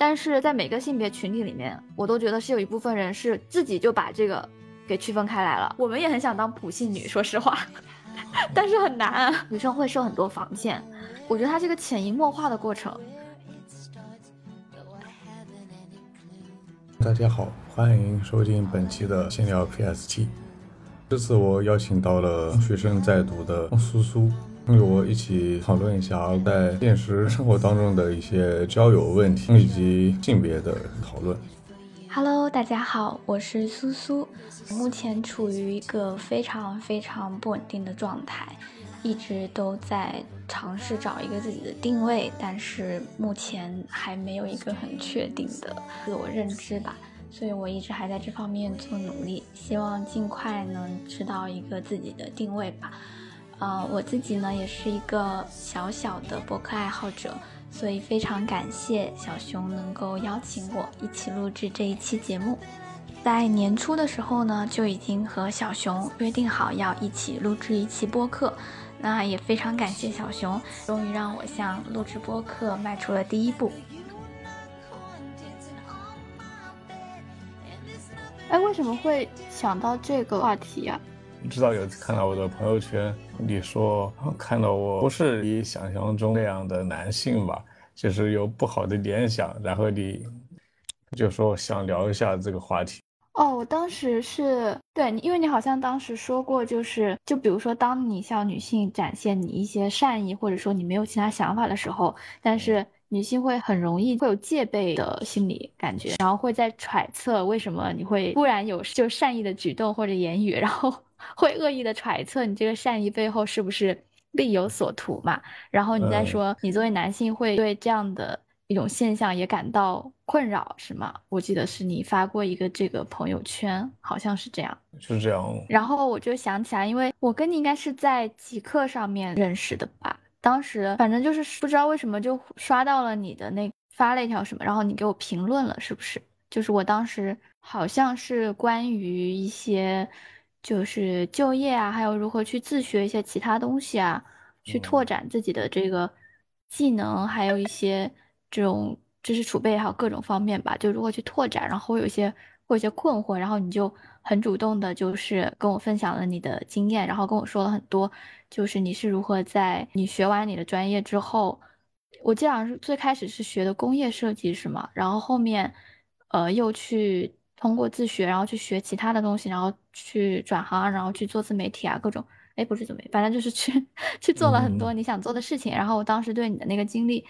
但是在每个性别群体里面，我都觉得是有一部分人是自己就把这个给区分开来了。我们也很想当普信女，说实话，但是很难，女生会设很多防线。我觉得它是个潜移默化的过程。大家好，欢迎收听本期的闲聊 PST。这次我邀请到了学生在读的苏苏。与我一起讨论一下在现实生活当中的一些交友问题以及性别的讨论。Hello，大家好，我是苏苏，目前处于一个非常非常不稳定的状态，一直都在尝试找一个自己的定位，但是目前还没有一个很确定的自我认知吧，所以我一直还在这方面做努力，希望尽快能知道一个自己的定位吧。呃，我自己呢也是一个小小的博客爱好者，所以非常感谢小熊能够邀请我一起录制这一期节目。在年初的时候呢，就已经和小熊约定好要一起录制一期播客，那也非常感谢小熊，终于让我向录制播客迈出了第一步。哎，为什么会想到这个话题呀？你知道有看到我的朋友圈，你说看到我不是你想象中那样的男性吧，就是有不好的联想，然后你就说想聊一下这个话题。哦，我当时是对，因为你好像当时说过，就是就比如说，当你向女性展现你一些善意，或者说你没有其他想法的时候，但是女性会很容易会有戒备的心理感觉，然后会在揣测为什么你会突然有就善意的举动或者言语，然后。会恶意的揣测你这个善意背后是不是另有所图嘛？然后你再说你作为男性会对这样的一种现象也感到困扰是吗？我记得是你发过一个这个朋友圈，好像是这样，是这样。然后我就想起来，因为我跟你应该是在极客上面认识的吧？当时反正就是不知道为什么就刷到了你的那发了一条什么，然后你给我评论了，是不是？就是我当时好像是关于一些。就是就业啊，还有如何去自学一些其他东西啊，去拓展自己的这个技能，还有一些这种知识储备，还有各种方面吧。就如何去拓展，然后有一些会有一些困惑，然后你就很主动的，就是跟我分享了你的经验，然后跟我说了很多，就是你是如何在你学完你的专业之后，我记得好像是最开始是学的工业设计是吗？然后后面呃又去。通过自学，然后去学其他的东西，然后去转行，然后去做自媒体啊，各种，哎，不是自媒，反正就是去 去做了很多你想做的事情。然后我当时对你的那个经历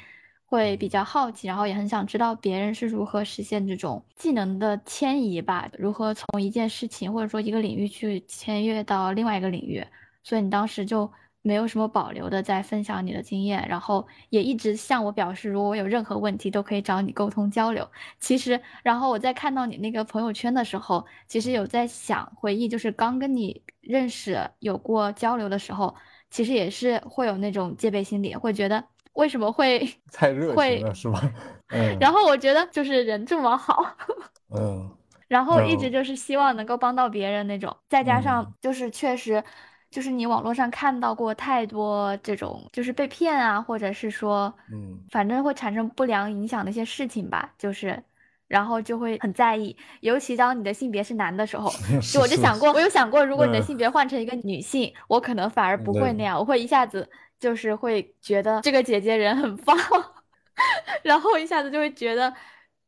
会比较好奇，然后也很想知道别人是如何实现这种技能的迁移吧，如何从一件事情或者说一个领域去签约到另外一个领域。所以你当时就。没有什么保留的在分享你的经验，然后也一直向我表示，如果我有任何问题都可以找你沟通交流。其实，然后我在看到你那个朋友圈的时候，其实有在想回忆，就是刚跟你认识有过交流的时候，其实也是会有那种戒备心理，会觉得为什么会 太热情了，是吧？嗯。然后我觉得就是人这么好，嗯。然后一直就是希望能够帮到别人那种，再加上就是确实。就是你网络上看到过太多这种，就是被骗啊，或者是说，嗯，反正会产生不良影响的一些事情吧。就是，然后就会很在意，尤其当你的性别是男的时候，就我就想过，我有想过，如果你的性别换成一个女性，我可能反而不会那样，我会一下子就是会觉得这个姐姐人很棒，然后一下子就会觉得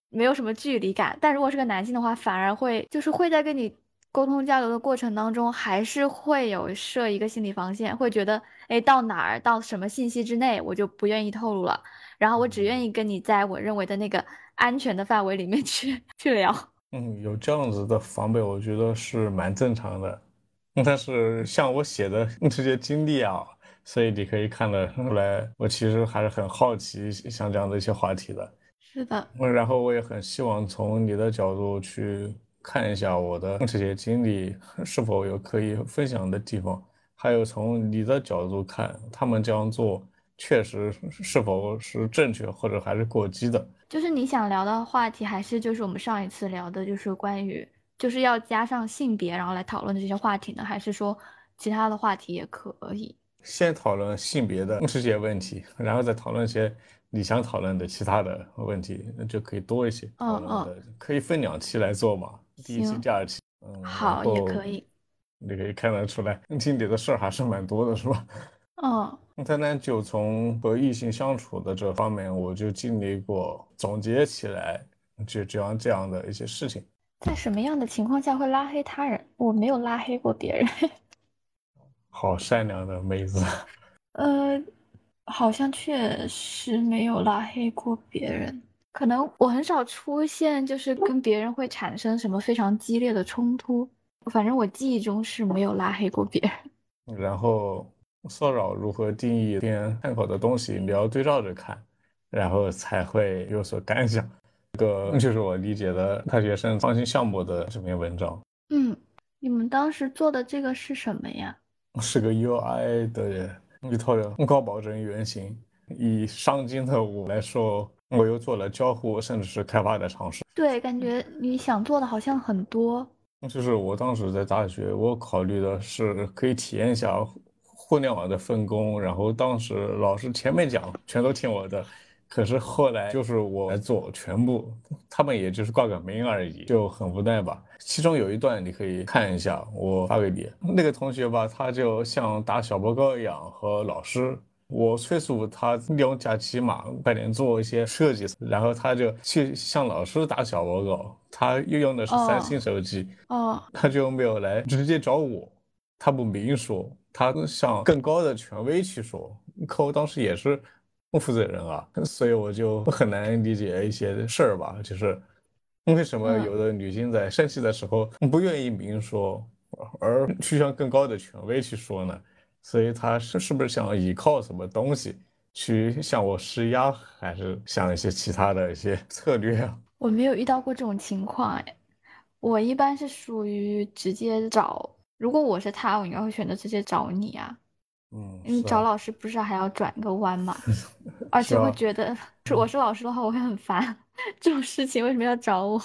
没有什么距离感。但如果是个男性的话，反而会就是会在跟你。沟通交流的过程当中，还是会有设一个心理防线，会觉得，哎，到哪儿到什么信息之内，我就不愿意透露了，然后我只愿意跟你在我认为的那个安全的范围里面去去聊。嗯，有这样子的防备，我觉得是蛮正常的。但是像我写的 这些经历啊，所以你可以看得出来，我其实还是很好奇像这样的一些话题的。是的。然后我也很希望从你的角度去。看一下我的这些经历是否有可以分享的地方，还有从你的角度看，他们这样做确实是否是正确，或者还是过激的？就是你想聊的话题，还是就是我们上一次聊的，就是关于就是要加上性别，然后来讨论的这些话题呢？还是说其他的话题也可以？先讨论性别的这些问题，然后再讨论一些你想讨论的其他的问题，那就可以多一些讨论的，可以分两期来做嘛，第一期、第二期。嗯，好，也可以。你可以看得出来，经历的事儿还是蛮多的，是吧？嗯。单单，就从和异性相处的这方面，我就经历过，总结起来就这样这样的一些事情。在什么样的情况下会拉黑他人？我没有拉黑过别人。好善良的妹子。呃，好像确实没有拉黑过别人。可能我很少出现，就是跟别人会产生什么非常激烈的冲突。反正我记忆中是没有拉黑过别人。然后。骚扰如何定义？篇参考的东西你要对照着看，然后才会有所感想。这个就是我理解的大学生创新项目的这篇文章。嗯，你们当时做的这个是什么呀？是个 UI 的一套高保真原型。以上金的我来说，我又做了交互，甚至是开发的尝试。对，感觉你想做的好像很多。就是我当时在大学，我考虑的是可以体验一下。互联网的分工，然后当时老师前面讲全都听我的，可是后来就是我来做全部，他们也就是挂个名而已，就很无奈吧。其中有一段你可以看一下，我发给你。那个同学吧，他就像打小报告一样和老师，我催促他利用假期嘛，快点做一些设计，然后他就去向老师打小报告。他又用的是三星手机，哦，他就没有来直接找我，他不明说。他向更高的权威去说，可我当时也是不负责任啊，所以我就很难理解一些事儿吧，就是为什么有的女性在生气的时候不愿意明说，而去向更高的权威去说呢？所以他是是不是想依靠什么东西去向我施压，还是想一些其他的一些 策略啊？我没有遇到过这种情况哎，我一般是属于直接找。如果我是他，我应该会选择直接找你啊，嗯，因为找老师不是还要转个弯吗？而且会觉得，是我是老师的话，我会很烦 这种事情，为什么要找我？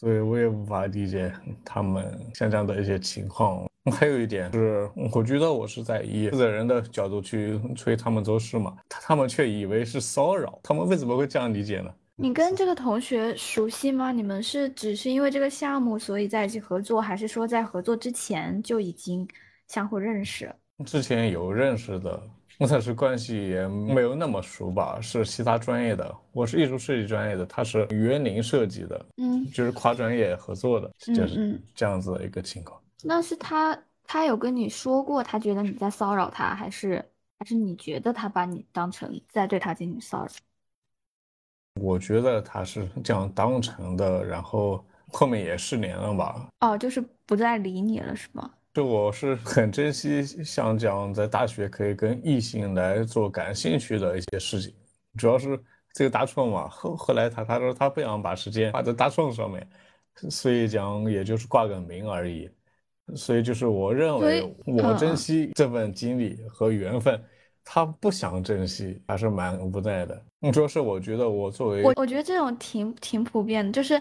对，我也无法理解他们像这样的一些情况。还有一点是，我觉得我是在以负责人的角度去催他们做事嘛，他们却以为是骚扰，他们为什么会这样理解呢？你跟这个同学熟悉吗？你们是只是因为这个项目所以在一起合作，还是说在合作之前就已经相互认识？之前有认识的，但是关系也没有那么熟吧，是其他专业的。我是艺术设计专业的，他是园林设计的，嗯，就是跨专业合作的，就是这样子的一个情况。那是他，他有跟你说过，他觉得你在骚扰他，还是还是你觉得他把你当成在对他进行骚扰？我觉得他是这样当成的，然后后面也失联了吧？哦，就是不再理你了，是吗？就我是很珍惜像这样在大学可以跟异性来做感兴趣的一些事情，主要是这个大创嘛。后后来他他说他不想把时间花在大创上面，所以讲也就是挂个名而已。所以就是我认为我珍惜这份经历和缘分。他不想珍惜，还是蛮无奈的。主要是？我觉得我作为我，我觉得这种挺挺普遍的，就是，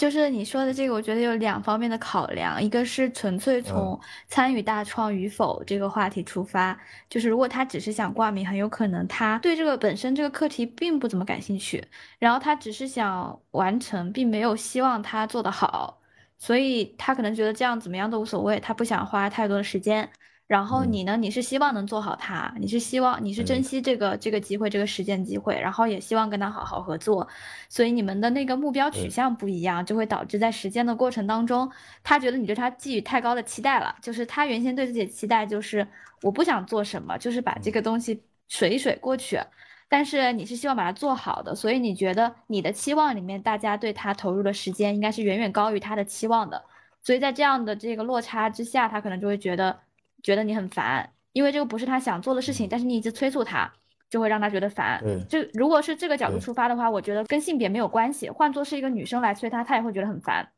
就是你说的这个，我觉得有两方面的考量，一个是纯粹从参与大创与否这个话题出发，就是如果他只是想挂名，很有可能他对这个本身这个课题并不怎么感兴趣，然后他只是想完成，并没有希望他做得好，所以他可能觉得这样怎么样都无所谓，他不想花太多的时间。然后你呢？你是希望能做好它，你是希望你是珍惜这个这个机会，这个实践机会，然后也希望跟他好好合作，所以你们的那个目标取向不一样，就会导致在实践的过程当中，他觉得你对他寄予太高的期待了，就是他原先对自己的期待就是我不想做什么，就是把这个东西水一水过去，但是你是希望把它做好的，所以你觉得你的期望里面，大家对他投入的时间应该是远远高于他的期望的，所以在这样的这个落差之下，他可能就会觉得。觉得你很烦，因为这个不是他想做的事情，但是你一直催促他，就会让他觉得烦。就如果是这个角度出发的话，我觉得跟性别没有关系。换做是一个女生来催他，他也会觉得很烦。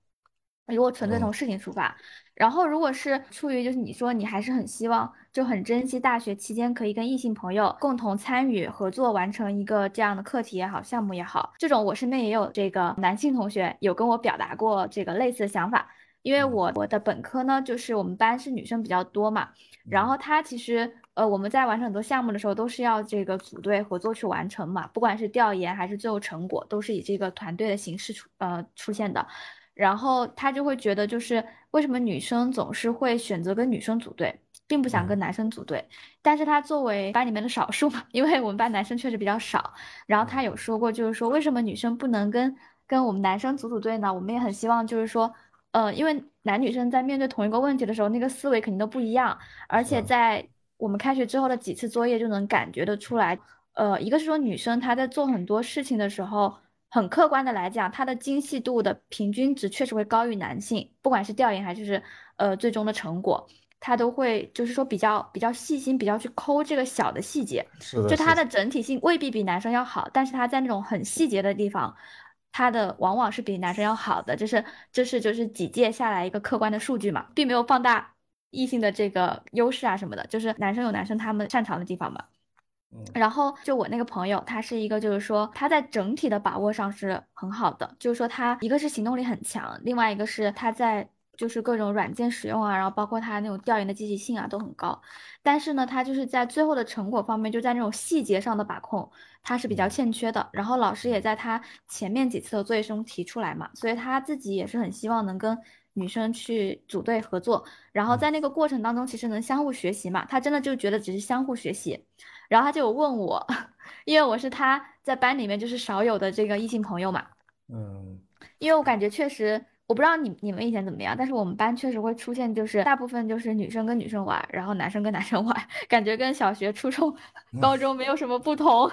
如果纯粹从事情出发，然后如果是出于就是你说你还是很希望，就很珍惜大学期间可以跟异性朋友共同参与合作，完成一个这样的课题也好，项目也好，这种我身边也有这个男性同学有跟我表达过这个类似的想法。因为嗯我我的本科呢，就是我们班是女生比较多嘛，然嗯后她其实呃我们在完成很多项目的时候，都是要这个组队合作去完成嘛，不管是调研还是最后成果，都是以这个团队的形式出呃出现的。然后他就会觉得，就是为什么女生总是会选择跟女生组队，并不想跟嗯男生组队。但是他作为班里面的少数嘛，因为我们班男生确实比较少，然后他嗯有说过，就是说为什么女生不能跟跟我们男生组组队呢？我们也很希望，就是说，呃，因为男女生在面对同一个问题的时候，那个思维肯定都不一样，而且在我们开学之后的几次作业就能感觉得出来，呃，一个是说女生她在做很多事情的时候。很客观的来讲，她的精细度的平均值确实会高于男性，不管是调研还是呃最终的成果。她都会就是说比较比较细心，比较去抠这个小的细节，就她的整体性未必比男生要好，但是她在那种很细节的地方，他的往往是比男生要好的，这是这是就是几届下来一个客观的数据嘛，并没有放大异性的这个优势啊什么的，就是男生有男生他们擅长的地方嘛。嗯然后就我那个朋友，他是一个，就是说他在整体的把握上是很好的，就是说他一个是行动力很强，另外一个是他在就是各种软件使用啊，然后包括他那种调研的积极性啊都很高。但是呢，他就是在最后的成果方面，就在那种细节上的把控，他是比较嗯欠缺的。然后老师也嗯在他前面几次的作业中提出来嘛，所以他自己也是很希望能跟女生去组队合作，然后嗯在那个过程当中，其实能相互学习嘛。他真的就觉得只是相互学习。然后他就有问我，因为我是他在班里面就是少有的这个异性朋友嘛，嗯因为我感觉确实，我不知道你你们以前怎么样，但是我们班确实会出现，就是大部分就是女生跟女生玩，然后男生跟男生玩，感觉跟小学、初中、嗯高中没有什么不同。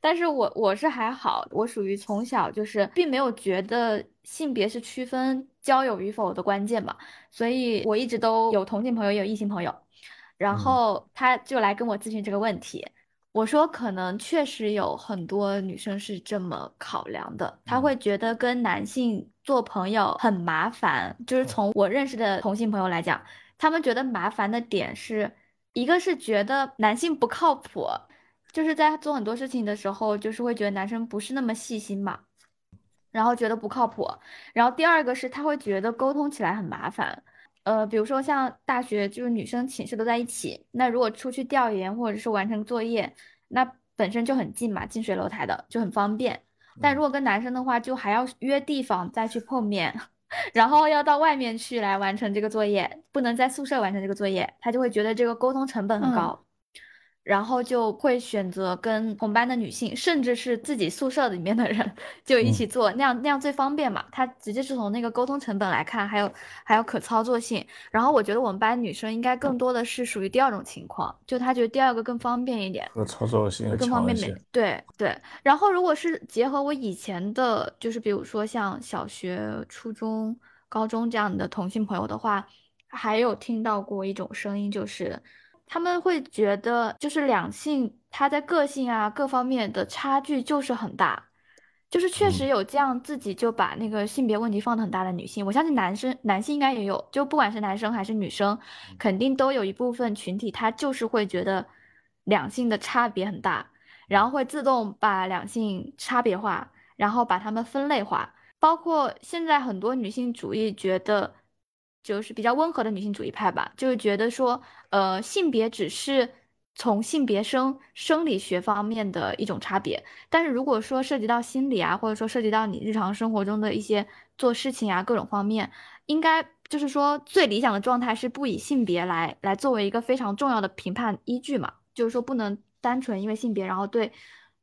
但是我我是还好，我属于从小就是并没有觉得性别是区分交友与否的关键嘛，所以我一直都有同性朋友，也有异性朋友。然嗯后他就来跟我咨询这个问题，我说可能确实有很多女生是这么考量的，她嗯会觉得跟男性做朋友很麻烦。就是从我认识的同性朋友来讲，他们觉得麻烦的点是，一个是觉得男性不靠谱，就是在做很多事情的时候，就是会觉得男生不是那么细心嘛，然后觉得不靠谱。然后第二个是他会觉得沟通起来很麻烦。呃，比如说像大学，就是女生寝室都在一起，那如果出去调研或者是完成作业，那本身就很近嘛，近水楼台的就很方便。但如嗯果跟男生的话，就还要约地方再去碰面，然后要到外面去来完成这个作业，不能在宿舍完成这个作业，他就会觉得这个沟通成本很嗯高。然后就会选择跟同班的女性，甚至是自己宿舍里面的人就一起嗯做，那样那样最方便嘛。他直接是从那个沟通成本来看，还有还有可操作性。然后我觉得我们班女生应该更多的是属于第二种情况，就她觉得第二个更方便一点。可操作性更方便一点。。对对，然后如果是结合我以前的，就是比如说像小学、初中、高中这样的同性朋友的话，还有听到过一种声音，就是他们会觉得，就是两性他在个性啊各方面的差距就是很大。就是确实嗯有这样自己就把那个性别问题放得很大的女性，我相信男生男性应该也有，就不管是男生还是女生，肯定都有一部分群体，他就是会觉得两性的差别很大，然后会自动把两性差别化，然后把他们分类化。包括现在很多女性主义觉得，就是比较温和的女性主义派吧，就是觉得说，呃，性别只是从性别生生理学方面的一种差别，但是如果说涉及到心理啊，或者说涉及到你日常生活中的一些做事情啊各种方面，应该就是说最理想的状态是不以性别来来作为一个非常重要的评判依据嘛，就是说不能单纯因为性别，然后对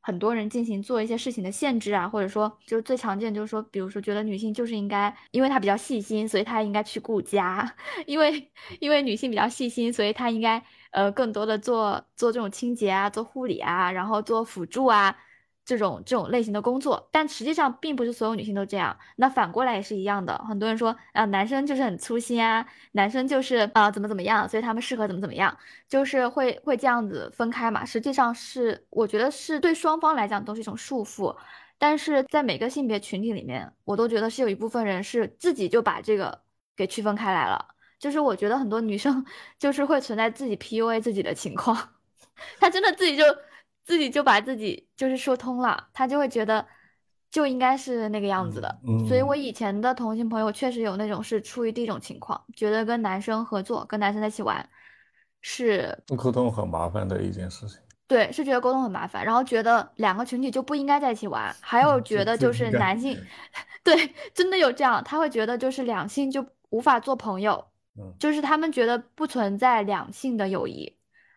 很多人进行做一些事情的限制啊，或者说就是最常见就是说，比如说觉得女性就是应该，因为她比较细心，所以她应该去顾家，因为因为女性比较细心，所以她应该呃更多的做做这种清洁啊，做护理啊，然后做辅助啊。这种这种类型的工作，但实际上并不是所有女性都这样。那反过来也是一样的，很多人说啊，男生就是很粗心啊，男生就是啊怎么怎么样，所以他们适合怎么怎么样，就是会会这样子分开嘛。实际上是我觉得是对双方来讲都是一种束缚，但是在每个性别群体里面，我都觉得是有一部分人是自己就把这个给区分开来了。就是我觉得很多女生 就是会存在自己 PUA 自己的情况，她真的自己就自己就把自己就是说通了，他就会觉得就应该是那个样子嗯的。所以我嗯，以前的同性朋友确实有那种是出于第一种情况，觉得跟男生合作，跟男生在一起玩是沟通很麻烦的一件事情，对，是觉得沟通很麻烦，然后觉得两个群体就不应该在一起玩，还有觉得就是。男性，对，真的有这样，他会觉得就是两性就无法做朋友，嗯，就是他们觉得不存在两性的友谊，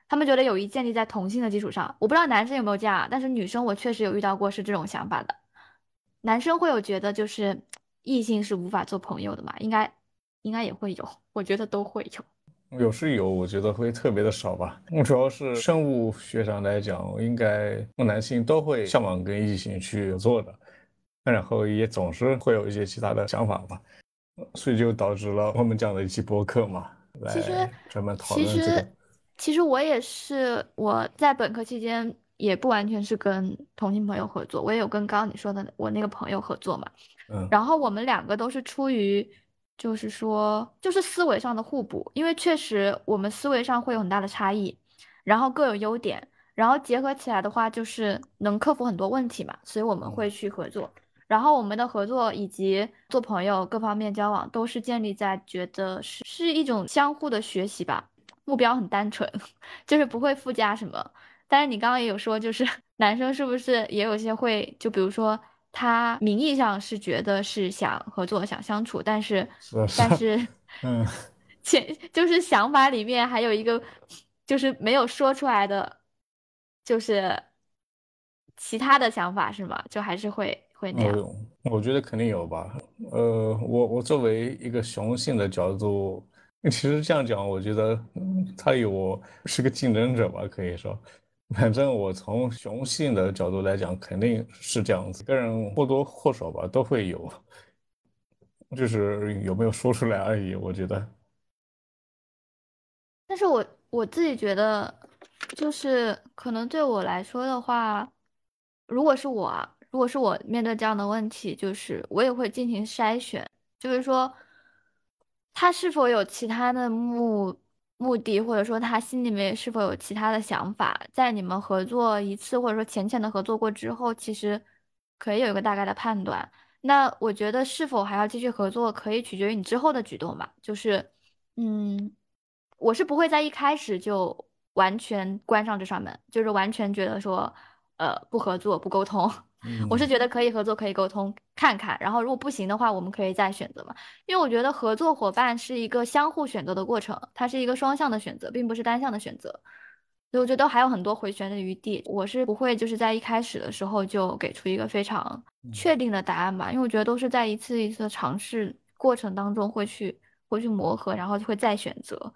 他们觉得友谊建立在同性的基础上。我不知道男生有没有这样啊，但是女生我确实有遇到过是这种想法的。男生会有觉得就是异性是无法做朋友的嘛？应该应该也会有，我觉得都会有。有是有，我觉得会特别的少吧。主要是生物学上来讲，应该男性都会向往跟异性去做的，然后也总是会有一些其他的想法吧，所以就导致了我们这样的一期播客嘛，其实，来专门讨论这个。实，其实我也是，我在本科期间也不完全是跟同性朋友合作，我也有跟刚刚你说的我那个朋友合作嘛。嗯然后我们两个都是出于，就是说，就是思维上的互补，因为确实我们思维上会有很大的差异，然后各有优点，然后结合起来的话，就是能克服很多问题嘛，所以我们嗯会去合作。然后我们的合作以及做朋友各方面交往，都是建立在觉得是是一种相互的学习吧，目标很单纯，就是不会附加什么。但是你刚刚也有说，就是 男生是不是也有些会，就比如说他名义上是觉得是想合作、想相处，但是但是嗯，前就是想法里面还有一个就是没有说出来的，就是其他的想法是吗？就还是会会那样。我我觉得肯定有吧。呃，我我作为一个雄性的角度，其实这样讲，我觉得他有我是个竞争者吧，可以说。反正我从雄性的角度来讲，肯定是这样子，个人或多或少吧都会有，就是有没有说出来而已。我觉得，但是我我自己觉得，就是可能对我来说的话，如果是我啊，如果是我面对这样的问题，就是我也会进行筛选，就是说他是否有其他的目目的，或者说他心里面是否有其他的想法，在你们合作一次，或者说浅浅的合作过之后，其实可以有一个大概的判断。那我觉得是否还要继续合作，可以取决于你之后的举动吧，就是。嗯，我是不会在一开始就完全关上这扇门，就是完全觉得说，呃，不合作、不沟通。我是嗯觉得可以合作、可以沟通，看看，然后如果不行的话，我们可以再选择嘛。因为我觉得合作伙伴是一个相互选择的过程，它是一个双向的选择，并不是单向的选择。所以我觉得还有很多回旋的余地。我是不会就是在一开始的时候就给出一个非常确定的答案吧，因为我觉得都是在一次一次的尝试过程当中会去会去磨合，然后就会再选择。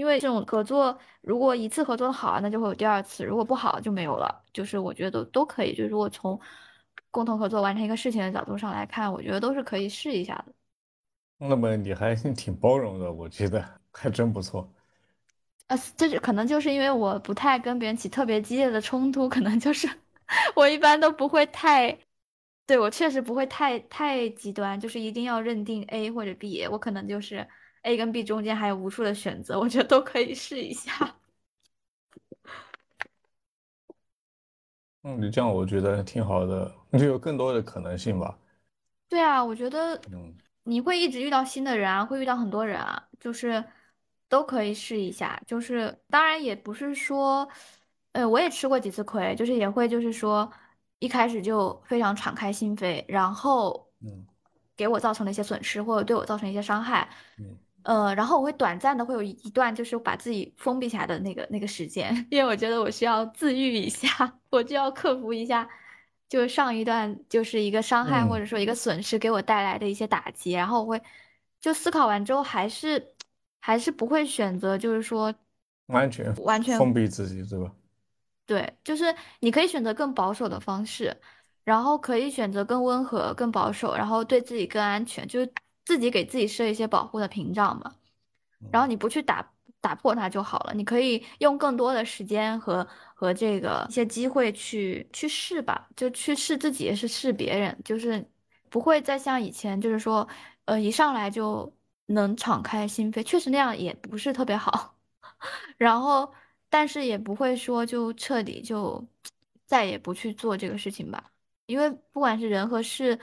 因为这种合作，如果一次合作的好啊，那就会有第二次；如果不好就没有了。就是我觉得都都可以，就是如果从共同合作完成一个事情的角度上来看，我觉得都是可以试一下的。那么你还挺包容的，我觉得还真不错。呃，这是可能就是因为我不太跟别人起特别激烈的冲突，可能就是 我一般都不会太，对，我确实不会太太极端，就是一定要认定 A 或者 B，我可能就是 A 跟 B 中间还有无数的选择，我觉得都可以试一下。嗯，你这样我觉得挺好的，就有更多的可能性吧。对啊，我觉得嗯你会一直遇到新的人啊，会遇到很多人啊，就是都可以试一下。就是当然也不是说，呃，我也吃过几次亏，就是也会就是说一开始就非常敞开心扉，然后嗯给我造成了一些损失，或者对我造成一些伤害。嗯呃，然后我会短暂的会有一一段就是把自己封闭起来的那个那个时间，因为我觉得我需要自愈一下，我就要克服一下，就是上一段就是一个伤害或嗯，者说一个损失给我带来的一些打击，然后我会就思考完之后还是还是不会选择就是说完全完全封闭自己，是吧？对，就是你可以选择更保守的方式，然后可以选择更温和、更保守，然后对自己更安全，就是自己给自己设一些保护的屏障嘛。然后嗯你不去打打破它就好了。你可以用更多的时间和和这个一些机会去去试吧，就去试自己，也是试别人，就是不会再像以前，就是说，呃，一上来就能敞开心扉，确实那样也不是特别好。然后，但是也不会说就彻底就再也不去做这个事情吧，因为不管是人和事，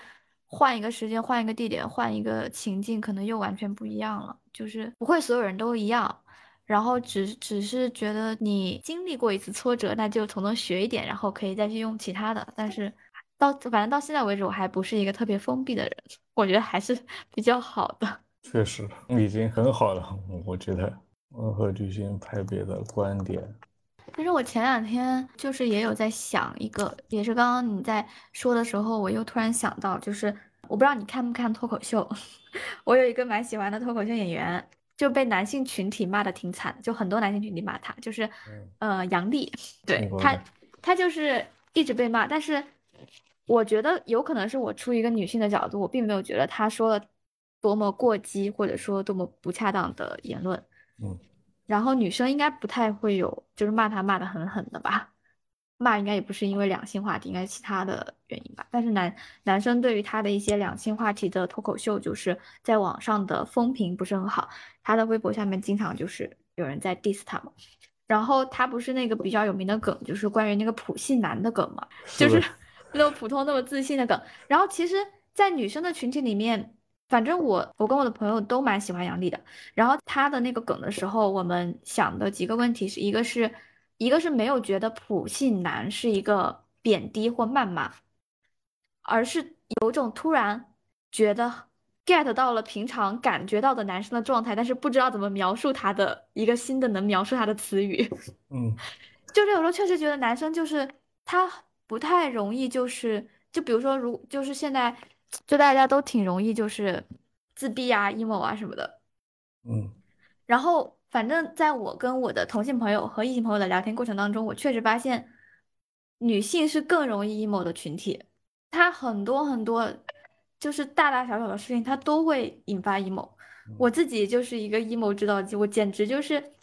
换一个时间、换一个地点、换一个情境，可能又完全不一样了。就是不会所有人都一样，然后只只是觉得你经历过一次挫折，那就从中学一点，然后可以再去用其他的。但是到反正到现在为止，我还不是一个特别封闭的人，我觉得还是 比较好的。确实已经很好了，我觉得我和巨星派别的观点。其实我前两天就是也有在想一个，也是刚刚你在说的时候，我又突然想到，就是我不知道你看不看脱口秀，我有一个蛮喜欢的脱口秀演员，就被男性群体骂的挺惨，就很多男性群体骂他，就是呃杨笠，对他他就是一直被骂，但是我觉得有可能是我出于一个女性的角度，我并没有觉得他说了多么过激或者说多么不恰当的言论，嗯。然后女生应该不太会有，就是骂他骂的很狠的吧？骂应该也不是因为两性话题，应该是其他的原因吧。但是男男生对于他的一些两性话题的脱口秀，就是在网上的风评不是很好。他的微博下面经常就是有人在 diss 他嘛。然后他不是那个比较有名的梗，就是关于那个普信男的梗嘛，就是 那么普通那么自信的梗。然后其实，在女生的群体里面。反正我我跟我的朋友都蛮喜欢杨笠的，然后他的那个梗的时候，我们想的几个问题是一个是，一个是没有觉得普信男是一个贬低或谩骂，而是有种突然觉得 get 到了平常感觉到的男生的状态，但是不知道怎么描述他的一个新的能描述他的词语。嗯，就是有时候确实觉得男生就是他不太容易，就是就比如说如就是现在。就大家都挺容易，就是自闭啊、emo 啊什么的，嗯。然后，反正在我跟我的同性朋友和异性朋友的聊天过程当中，我确实发现，女性是更容易 emo 的群体。她很多很多，就是大大小小的事情，她都会引发 emo。我自己就是一个 emo 制造机，我简直就是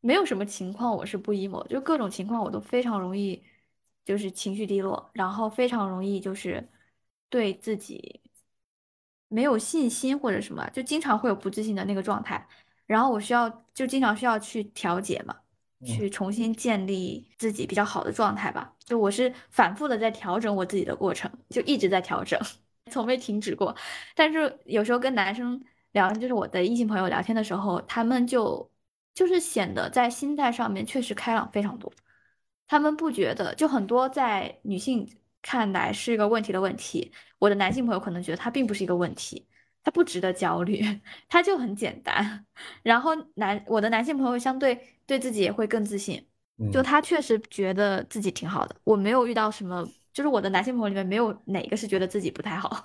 没有什么情况我是不 emo，就各种情况我都非常容易，就是情绪低落，然后非常容易就是。对自己没有信心或者什么，就经常会有不自信的那个状态，然后我需要就经常需要去调节嘛，去重新建立自己比较好的状态吧。就我是反复的在调整我自己的过程，就一直在调整，从未停止过。但是有时候跟男生聊，就是我的异性朋友聊天的时候，他们就就是显得在心态上面确实开朗非常多，他们不觉得就很多在女性。看来是一个问题的问题，我的男性朋友可能觉得它并不是一个问题，它不值得焦虑，它就很简单。然后男我的男性朋友相对对自己也会更自信，就他确实觉得自己挺好的。我没有遇到什么，就是我的男性朋友里面没有哪个是觉得自己不太好，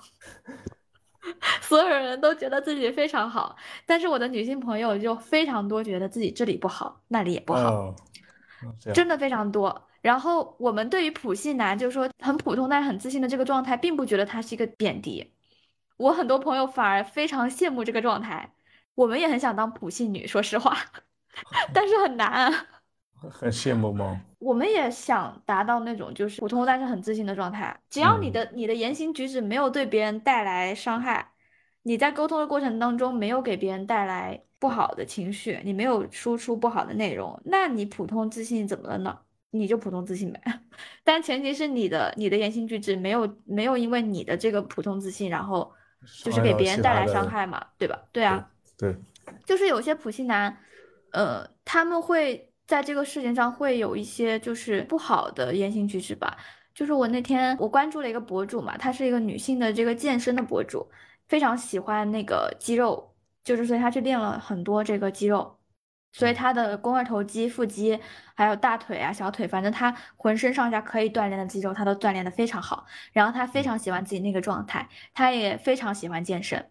所有人都觉得自己非常好。但是我的女性朋友就非常多，觉得自己这里不好，那里也不好，真的非常多。然后我们对于普信男，就是说很普通但是很自信的这个状态，并不觉得他是一个贬低。我很多朋友反而非常羡慕这个状态。我们也很想当普信女，说实话，但是很难。很羡慕吗？我们也想达到那种就是普通但是很自信的状态。只要你的你的言行举止没有对别人带来伤害，你在沟通的过程当中没有给别人带来不好的情绪，你没有输出不好的内容，那你普通自信怎么了呢？你就普通自信呗，但前提是你的你的言行举止没有没有因为你的这个普通自信，然后就是给别人带来伤害嘛，对吧？对啊，对，就是有些普信男，呃，他们会在这个事情上会有一些就是不好的言行举止吧。就是我那天我关注了一个博主嘛，她是一个女性的这个健身的博主，非常喜欢那个肌肉，就是所以她去练了很多这个肌肉。所以他的肱二头肌、腹肌，还有大腿啊、小腿，反正他浑身上下可以锻炼的肌肉，他都锻炼的非常好。然后他非常喜欢自己那个状态，他也非常喜欢健身，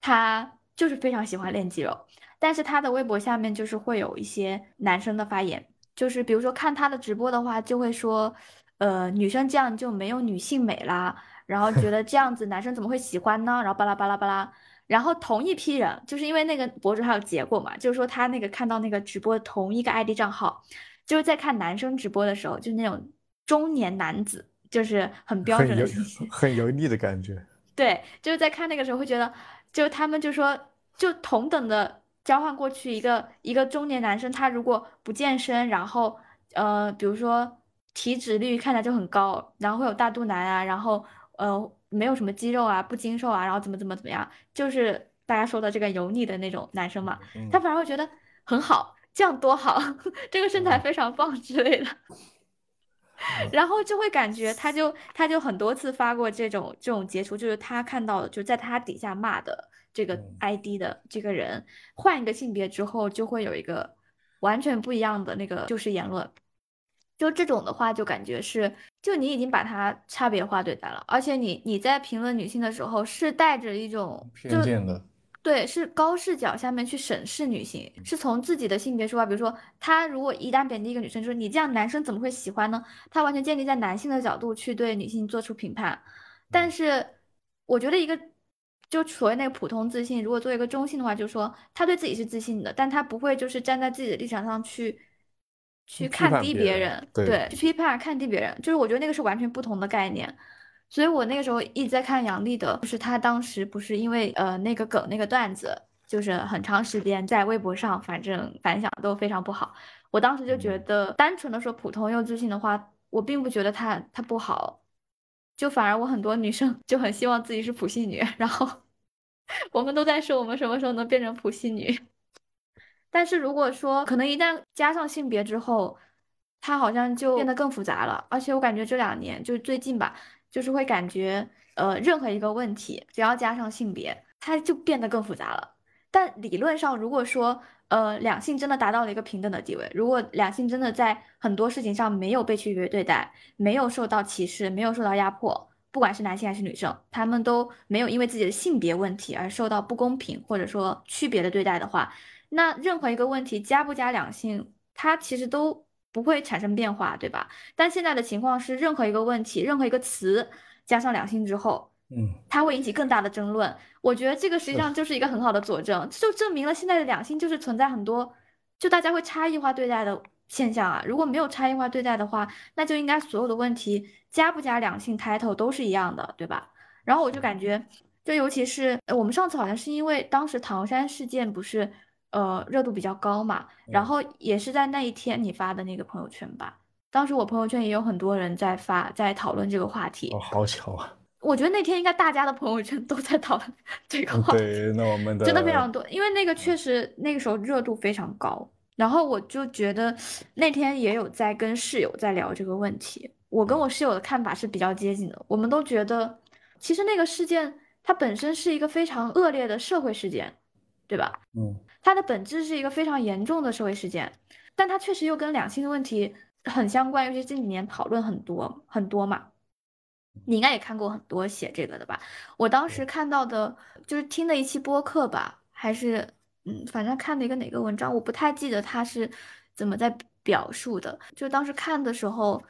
他就是非常喜欢练肌肉。但是他的微博下面就是会有一些男生的发言，就是比如说看他的直播的话，就会说，呃，女生这样就没有女性美啦，然后觉得这样子男生怎么会喜欢呢？然后巴拉巴拉巴拉。然后同一批人，就是因为那个博主还有结果嘛，就是说他那个看到那个直播同一个 ID 账号，就是在看男生直播的时候，就是那种中年男子，就是很标准的很油腻的感觉。对，就是在看那个时候会觉得，就他们就说，就同等的交换过去一个一个中年男生，他如果不健身，然后呃，比如说体脂率看起来就很高，然后会有大肚腩啊，然后呃没有什么肌肉啊，不精瘦啊，然后怎么怎么怎么样，就是大家说的这个油腻的那种男生嘛，他反而会觉得很好，这样多好，这个身材非常棒之类的。然后就会感觉，他就他就很多次发过这种这种截图，就是他看到就在他底下骂的这个 ID 的这个人，换一个性别之后，就会有一个完全不一样的那个就是言论。就这种的话，就感觉是，就你已经把它差别化对待了，而且你你在评论女性的时候是带着一种偏见的。对，是高视角下面去审视女性，是从自己的性别出发。比如说，他如果一旦贬低一个女生，说你这样男生怎么会喜欢呢？他完全建立在男性的角度去对女性做出评判。但是，我觉得一个就所谓那个普通自信，如果做一个中性的话，就是说他对自己是自信的，但他不会就是站在自己的立场上去去看低别人，对，去批判看低别人，就是我觉得那个是完全不同的概念。所以我那个时候一直在看杨笠的，就是他当时不是因为呃那个梗那个段子，就是很长时间在微博上，反正反响都非常不好。我当时就觉得，单纯的说普通又自信的话，我并不觉得他他不好，就反而我很多女生就很希望自己是普信女，然后 我们都在说我们什么时候能变成普信女。但是如果说可能一旦加上性别之后，他好像就变得更复杂了，而且我感觉这两年就是最近吧。就是会感觉，呃，任何一个问题只要加上性别，它就变得更复杂了。但理论上，如果说，呃，两性真的达到了一个平等的地位，如果两性真的在很多事情上没有被区别对待，没有受到歧视，没有受到压迫，不管是男性还是女生，他们都没有因为自己的性别问题而受到不公平或者说区别的对待的话，那任何一个问题加不加两性，它其实都。不会产生变化，对吧？但现在的情况是，任何一个问题，任何一个词加上两性之后，嗯，它会引起更大的争论。我觉得这个实际上就是一个很好的佐证，就证明了现在的两性就是存在很多，就大家会差异化对待的现象啊。如果没有差异化对待的话，那就应该所有的问题加不加两性 title 都是一样的，对吧？然后我就感觉，就尤其是我们上次好像是因为当时唐山事件不是。呃，热度比较高嘛，然后也是在那一天你发的那个朋友圈吧。当时我朋友圈也有很多人在发，在讨论这个话题。哦，好巧啊！我觉得那天应该大家的朋友圈都在讨论 这个话题。对，那我们的真的非常多，因为那个确实那个时候热度非常高。然后我就觉得那天也有在跟室友在聊这个问题。我跟我室友的看法是比较接近的，我们都觉得其实那个事件它本身是一个非常恶劣的社会事件，对吧？嗯。它的本质是一个非常严重的社会事件，但它确实又跟两性的问题很相关，尤其这几年讨论很多很多嘛。你应该也看过很多写这个的吧？我当时看到的就是听的一期播客吧，还是嗯，反正看的一个哪个文章，我不太记得他是怎么在表述的。就当时看的时候，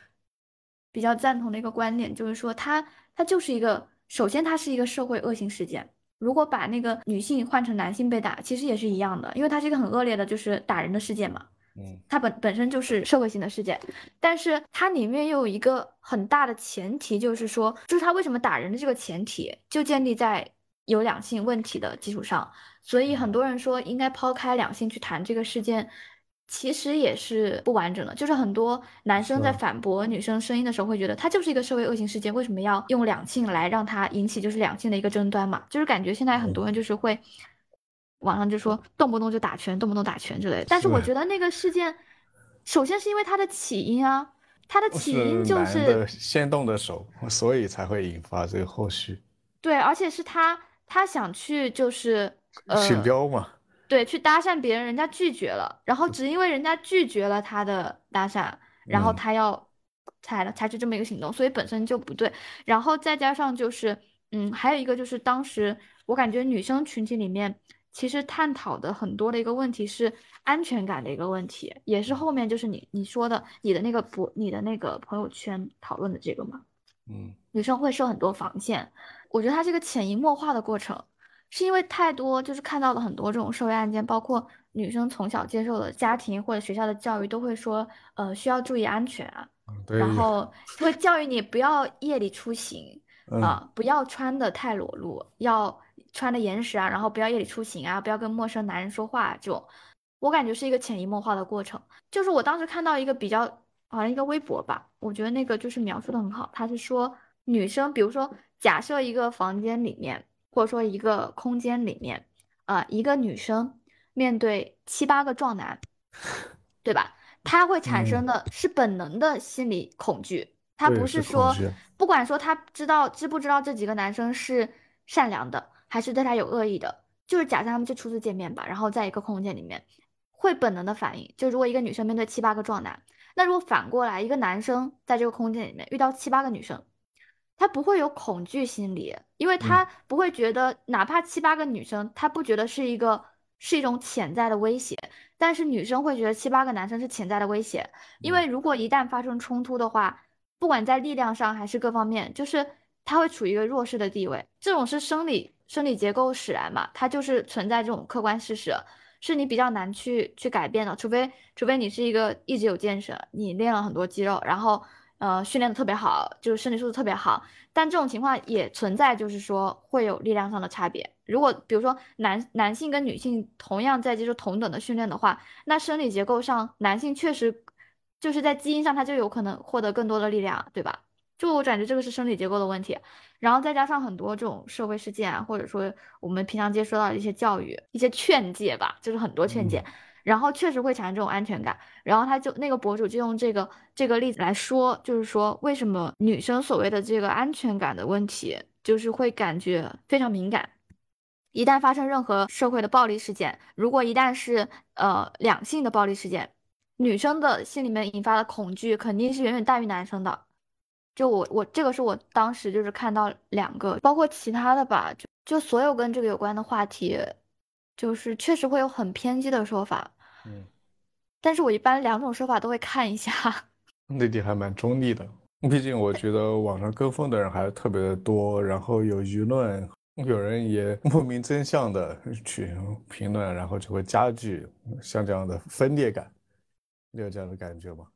比较赞同的一个观点就是说，它它就是一个，首先它是一个社会恶性事件。如果把那个女性换成男性被打，其实也是一样的，因为它是一个很恶劣的，就是打人的事件嘛。嗯，它本本身就是社会性的事件，但是它里面又有一个很大的前提，就是说，就是他为什么打人的这个前提，就建立在有两性问题的基础上，所以很多人说应该抛开两性去谈这个事件。其实也是不完整的，就是很多男生在反驳女生声音的时候，会觉得它就是一个社会恶性事件，为什么要用两性来让它引起就是两性的一个争端嘛？就是感觉现在很多人就是会网上就说动不动就打拳，动不动打拳之类的。但是我觉得那个事件，首先是因为它的起因啊，它的起因就是先动的手，所以才会引发这个后续。对，而且是他他想去就是呃选标嘛。对，去搭讪别人，人家拒绝了，然后只因为人家拒绝了他的搭讪，然后他要采了采取这么一个行动，所以本身就不对。然后再加上就是，嗯，还有一个就是当时我感觉女生群体里面其实探讨的很多的一个问题是安全感的一个问题，也是后面就是你你说的你的那个博你的那个朋友圈讨论的这个嘛，嗯，女生会设很多防线，我觉得它是一个潜移默化的过程。是因为太多，就是看到了很多这种社会案件，包括女生从小接受的家庭或者学校的教育，都会说，呃，需要注意安全啊，然后会教育你不要夜里出行 啊，不要穿的太裸露，要穿的严实啊，然后不要夜里出行啊，不要跟陌生男人说话，这种，我感觉是一个潜移默化的过程。就是我当时看到一个比较好像一个微博吧，我觉得那个就是描述的很好。他是说女生，比如说假设一个房间里面，或者说一个空间里面，呃，一个女生面对七八个壮男，对吧？她会产生的是本能的心理恐惧，她不是说不管说她知道知不知道这几个男生是善良的，还是对她有恶意的，就是假设他们就初次见面吧，然后在一个空间里面，会本能的反应，就如果一个女生面对七八个壮男。那如果反过来，一个男生在这个空间里面遇到七八个女生，他不会有恐惧心理，因为他不会觉得哪怕七八个女生，他不觉得是一个是一种潜在的威胁，但是女生会觉得七八个男生是潜在的威胁，因为如果一旦发生冲突的话，不管在力量上还是各方面，就是他会处于一个弱势的地位，这种是生理生理结构使然嘛，它就是存在这种客观事实。是你比较难去去改变的，除非除非你是一个一直有健身，你练了很多肌肉，然后呃训练的特别好，就是身体素质特别好。但这种情况也存在，就是说会有力量上的差别。如果比如说男男性跟女性同样在接受同等的训练的话，那生理结构上男性确实就是在基因上他就有可能获得更多的力量，对吧？就我感觉这个是生理结构的问题。然后再加上很多这种社会事件啊，或者说我们平常接收到的一些教育、一些劝诫吧，就是很多劝诫，然后确实会产生这种安全感。然后他就那个博主就用这个这个例子来说，就是说为什么女生所谓的这个安全感的问题，就是会感觉非常敏感。一旦发生任何社会的暴力事件，如果一旦是呃两性的暴力事件，女生的心里面引发的恐惧肯定是远远大于男生的。就我我这个是我当时就是看到两个，包括其他的吧，就就所有跟这个有关的话题，就是确实会有很偏激的说法，嗯，但是我一般两种说法都会看一下。内地还蛮中立的，毕竟我觉得网上跟风的人还是特别的多，然后有舆论，有人也不明真相的去评论，然后就会加剧像这样的分裂感，你有这样的感觉吗？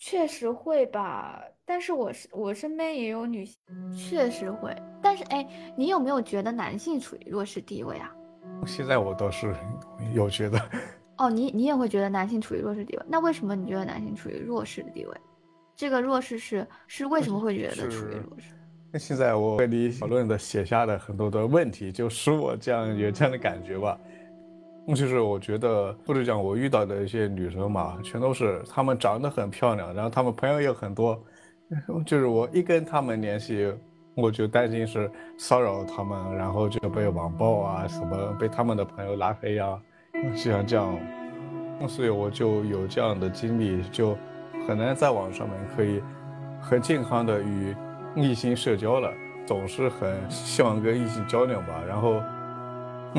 确实会吧，但是我是我身边也有女性，确实会。但是哎，你有没有觉得男性处于弱势地位啊？现在我倒是有觉得。哦，你你也会觉得男性处于弱势地位？那为什么你觉得男性处于弱势的地位？这个弱势是是为什么会觉得处于弱势？那现在我跟你讨论的写下的很多的问题，就使我这样有这样的感觉吧。就是我觉得，或者讲我遇到的一些女生嘛，全都是她们长得很漂亮，然后她们朋友也很多，就是我一跟她们联系，我就担心是骚扰他们，然后就被网暴啊，什么被他们的朋友拉黑啊，像这样，所以我就有这样的经历，就很难在网上面可以很健康的与异性社交了，总是很希望跟异性交流吧，然后。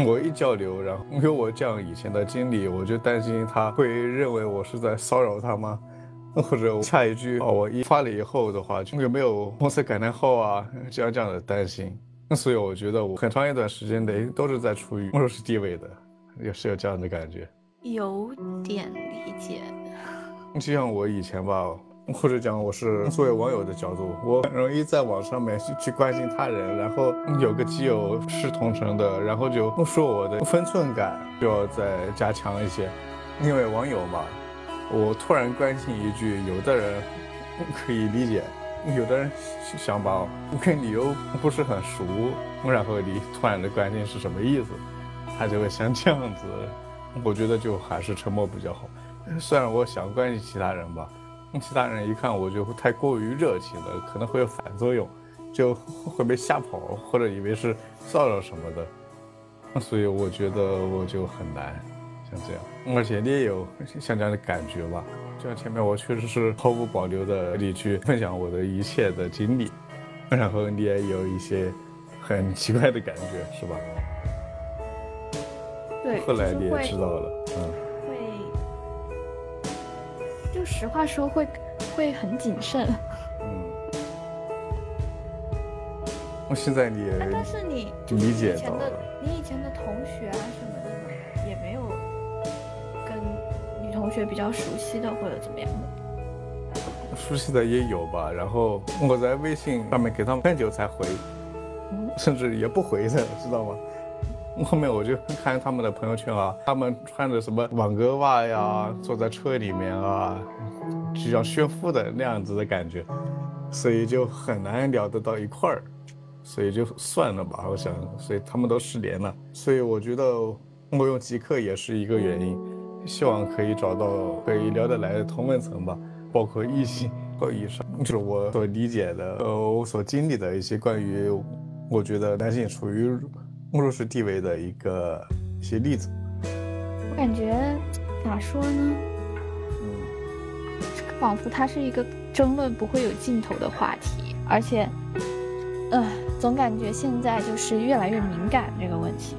我一交流，然后 有我这样以前的经历，我就担心他会认为我是在骚扰他吗？或者下一句哦，我一发了以后的话，就有没有公司感叹号啊？这样这样的担心。那所以我觉得我很长一段时间内都是在处于弱势地位的，也是有这样的感觉。有点理解。就像我以前吧。或者讲，我是作为网友的角度，我很容易在网上面去去关心他人，然后有个基友是同城的，然后就说我的分寸感就要再加强一些，因为网友嘛，我突然关心一句，有的人可以理解，有的人想吧，跟你又不是很熟，然后你突然的关心是什么意思，他就会像这样子，我觉得就还是沉默比较好，虽然我想关心其他人吧。其他人一看我就太过于热情了，可能会有反作用，就会被吓跑，或者以为是骚扰什么的，所以我觉得我就很难像这样。而且你也有像这样的感觉吧？就像前面我确实是毫无保留的你去 分享我的一切的经历，然后你也有一些很奇怪的感觉，是吧？对，后来你也知道了，嗯。会就实话说，会会很谨慎。嗯，我现在你也，但是你理解到了，你以前的同学啊什么同学比较熟悉的或者怎么样的。熟悉的也有吧，然后我在微信上面给他们很久才回，甚至也不回的，知道吗？后面我就看他们的朋友圈啊，他们穿着什么网格袜呀，坐在车里面啊，就像炫富的那样子的感觉，所以就很难聊得到一块儿，所以就算了吧。我想，所以他们都失联了，所以我觉得我用极客也是一个原因，希望可以找到可以聊得来的同温层吧，包括异性或以上，就是我所理解的，呃，我所经历的一些关于。我觉得男性处于弱势地位的一个一些例子，我感觉咋说呢？嗯，仿佛它是一个争论不会有尽头的话题，而且，呃，总感觉现在就是越来越敏感这个问题，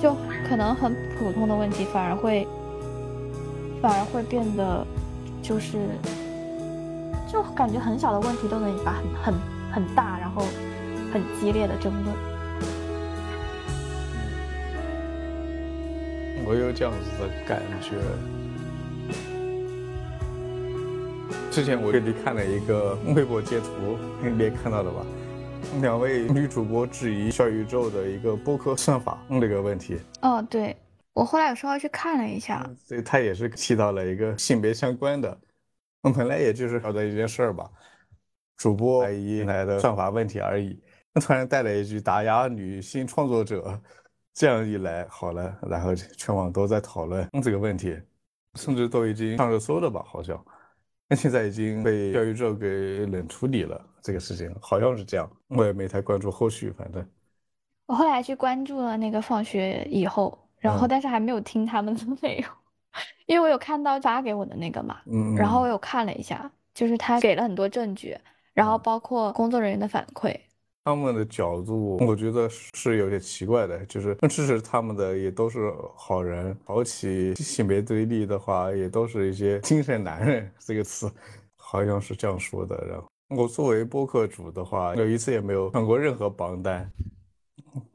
就可能很普通的问题反而会反而会变得就是，就感觉很小的问题都能引发很很很大，然后。很激烈的争论，我有这样子的感觉。之前我给你看了一个微博截图，你也看到了吧？两位女主播质疑小宇宙的一个播客算法这个问题。哦，对，我后来有稍微去看了一下，所以他也是提到了一个性别相关的，本来也就是好的一件事儿吧，主播引来的算法问题而已。突然带了一句打压女性创作者，这样一来好了，然后全网都在讨论这个问题，甚至都已经上热搜了吧？好像，那现在已经被教育宙给冷处理了这个事情，好像是这样。我也没太关注后续，反正我后来去关注了那个放学以后，然后但是还没有听他们的 内容，因为我有看到发给我的那个嘛，嗯，然后我有看了一下，就是他给了很多证据，然后包括工作人员的反馈。他们的角度，我觉得是有些奇怪的，就是支持他们的也都是好人，挑起性别对立的话，也都是一些精神男人。这个词好像是这样说的。然后我作为播客主的话，有一次也没有上过任何榜单，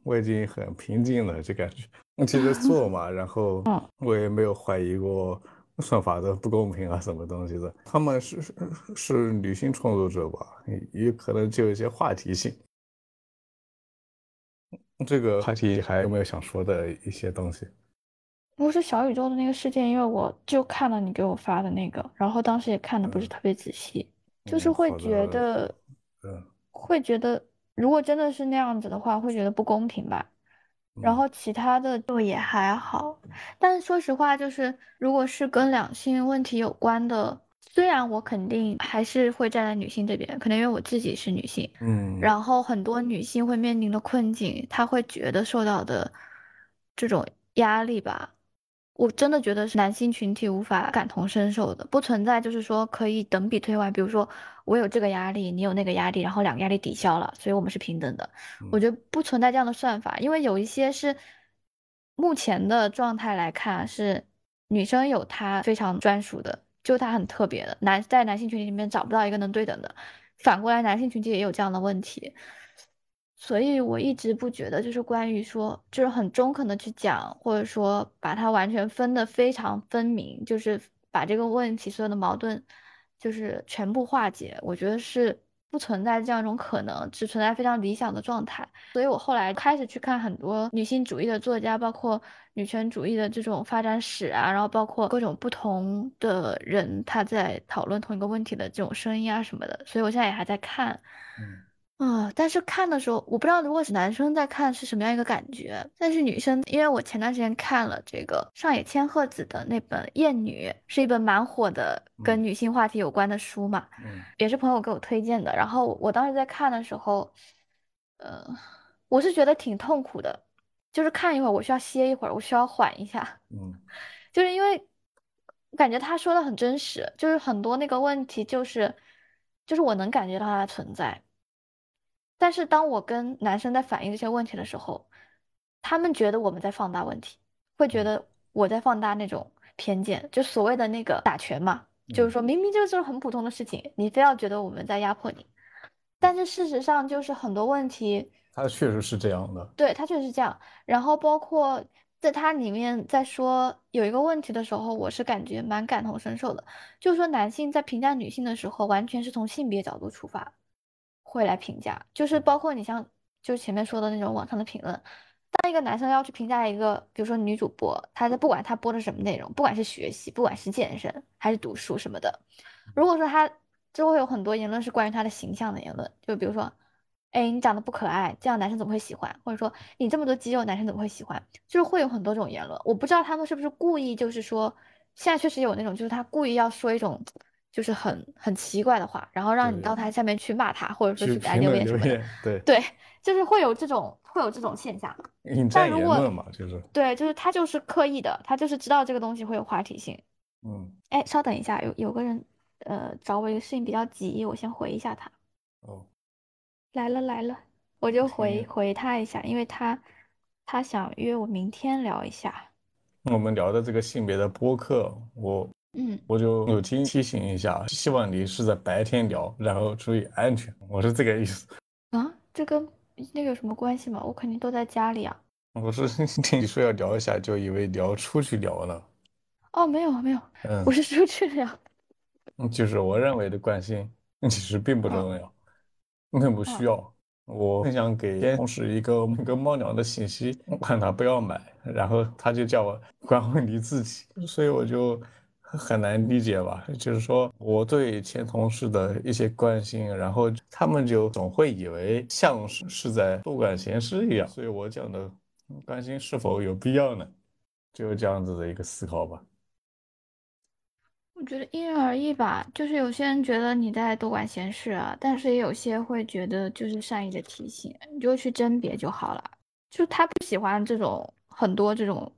我已经很平静了，就感觉其实 做嘛，然后我也没有怀疑过算法的不公平啊，什么东西的。他们是是是女性创作者吧，也可能就有一些话题性。这个话题还有没有想说的一些东西？不是小宇宙的那个事件，因为我就看了你给我发的那个，然后当时也看的不是特别仔细，就是会觉得，嗯，会觉得如果真的是那样子的话，会觉得不公平吧。然后其他的就也还好，但是说实话，就是如果是跟两性问题有关的。虽然我肯定还是会站在女性这边，可能因为我自己是女性，嗯，然后很多女性会面临的困境，她会觉得受到的这种压力吧，我真的觉得是男性群体无法感同身受的，不存在就是说可以等比退换，比如说我有这个压力，你有那个压力，然后两个压力抵消了，所以我们是平等的，我觉得不存在这样的算法，因为有一些是目前的状态来看是女生有她非常专属的。就她很特别的男，在男性群体里面找不到一个能对等的，反过来男性群体也有这样的问题，所以我一直不觉得就是关于说就是很中肯的去讲，或者说把它完全分得非常分明，就是把这个问题所有的矛盾就是全部化解，我觉得是。不存在这样一种可能，只存在非常理想的状态。所以我后来开始去看很多女性主义的作家，包括女权主义的这种发展史啊，然后包括各种不同的人他在讨论同一个问题的这种声音啊什么的。所以我现在也还在看。嗯。啊，但是看的时候，我不知道如果是男生在看是什么样一个感觉。但是女生，因为我前段时间看了这个上野千鹤子的那本《厌女》，是一本蛮火的跟女性话题有关的书嘛，嗯，也是朋友给我推荐的。然后我当时在看的时候，呃，我是觉得挺痛苦的，就是看一会儿我需要歇一会儿，我需要缓一下，嗯，就是因为感觉他说的很真实，就是很多那个问题，就是就是我能感觉到它的存在。但是当我跟男生在反映这些问题的时候，他们觉得我们在放大问题，会觉得我在放大那种偏见，就所谓的那个打拳嘛，就是说明明就是很普通的事情，你非要觉得我们在压迫你。但是事实上就是很多问题，他确实是这样的，对他确实是这样。然后包括在他里面在说有一个问题的时候，我是感觉蛮感同身受的，就是说男性在评价女性的时候，完全是从性别角度出发。会来评价，就是包括你像就前面说的那种网上的评论，当一个男生要去评价一个，比如说女主播，她在不管她播的什么内容，不管是学习，不管是健身还是读书什么的，如果说她就会有很多言论是关于她的形象的言论，就比如说，哎，你长得不可爱，这样男生怎么会喜欢？或者说你这么多肌肉，男生怎么会喜欢？就是会有很多种言论，我不知道他们是不是故意，就是说，现在确实有那种，就是他故意要说一种，就是很很奇怪的话，然后让你到他下面去骂他，或者说去去给他留言什么的。对，对，就是会有这种会有这种现象。引战但如果言论嘛，就是，对，就是他就是刻意的，他就是知道这个东西会有话题性。嗯，哎，稍等一下，有有个人呃找我一个事情比较急，我先回一下他。哦，来了来了，我就回回他一下，因为他他想约我明天聊一下。我们聊的这个性别的播客，我嗯，我就友情提醒一下，希望你是在白天聊，然后注意安全，我是这个意思。啊，这跟那个有什么关系吗？我肯定都在家里啊。我是听 你说要聊一下，就以为聊出去聊呢。哦，没有没有，嗯我是出去聊。嗯，就是我认为的关心，其实并不重要，并不需要。我分享给同事一个一个猫粮的信息，让他不要买，然后他就叫我管好你自己，所以我就很难理解吧。就是说我对前同事的一些关心，然后他们就总会以为像是是在多管闲事一样，所以我讲的关心是否有必要呢？就这样子的一个思考吧。我觉得因人而异吧，就是有些人觉得你在多管闲事啊，但是也有些会觉得就是善意的提醒，你就去甄别就好了。就他不喜欢这种很多这种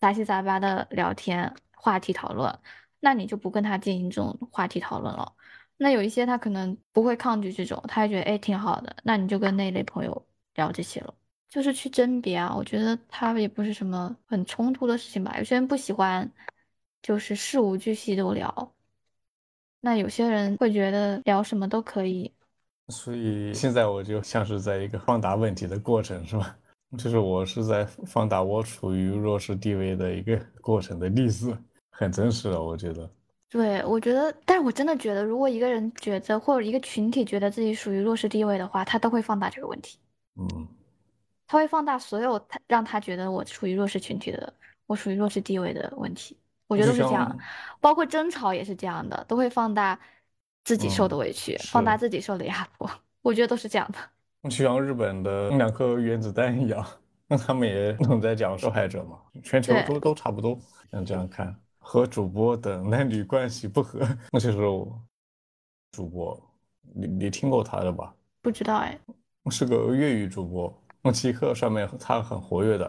杂七杂八的聊天话题讨论，那你就不跟他进行这种话题讨论了。那有一些他可能不会抗拒这种，他还觉得哎挺好的，那你就跟那类朋友聊这些了。就是去甄别啊，我觉得他也不是什么很冲突的事情吧。有些人不喜欢，就是事无巨细都聊，那有些人会觉得聊什么都可以。所以现在我就像是在一个放大问题的过程，是吧？就是我是在放大我处于弱势地位的一个过程的例子，很真实的，我觉得。对，我觉得，但是我真的觉得，如果一个人觉得或者一个群体觉得自己属于弱势地位的话，他都会放大这个问题，嗯他会放大所有他让他觉得我处于弱势群体的，我属于弱势地位的问题。我觉得都是这样的，包括争吵也是这样的，都会放大自己受的委屈，是放大自己受的压迫。我觉得都是这样的。就像日本的两颗原子弹一样，那他们也总在讲受害者嘛，全球都都差不多。像这样看，和主播的男女关系不和，那就是我主播，你你听过他的吧？不知道哎，是个粤语主播，极客上面他很活跃的。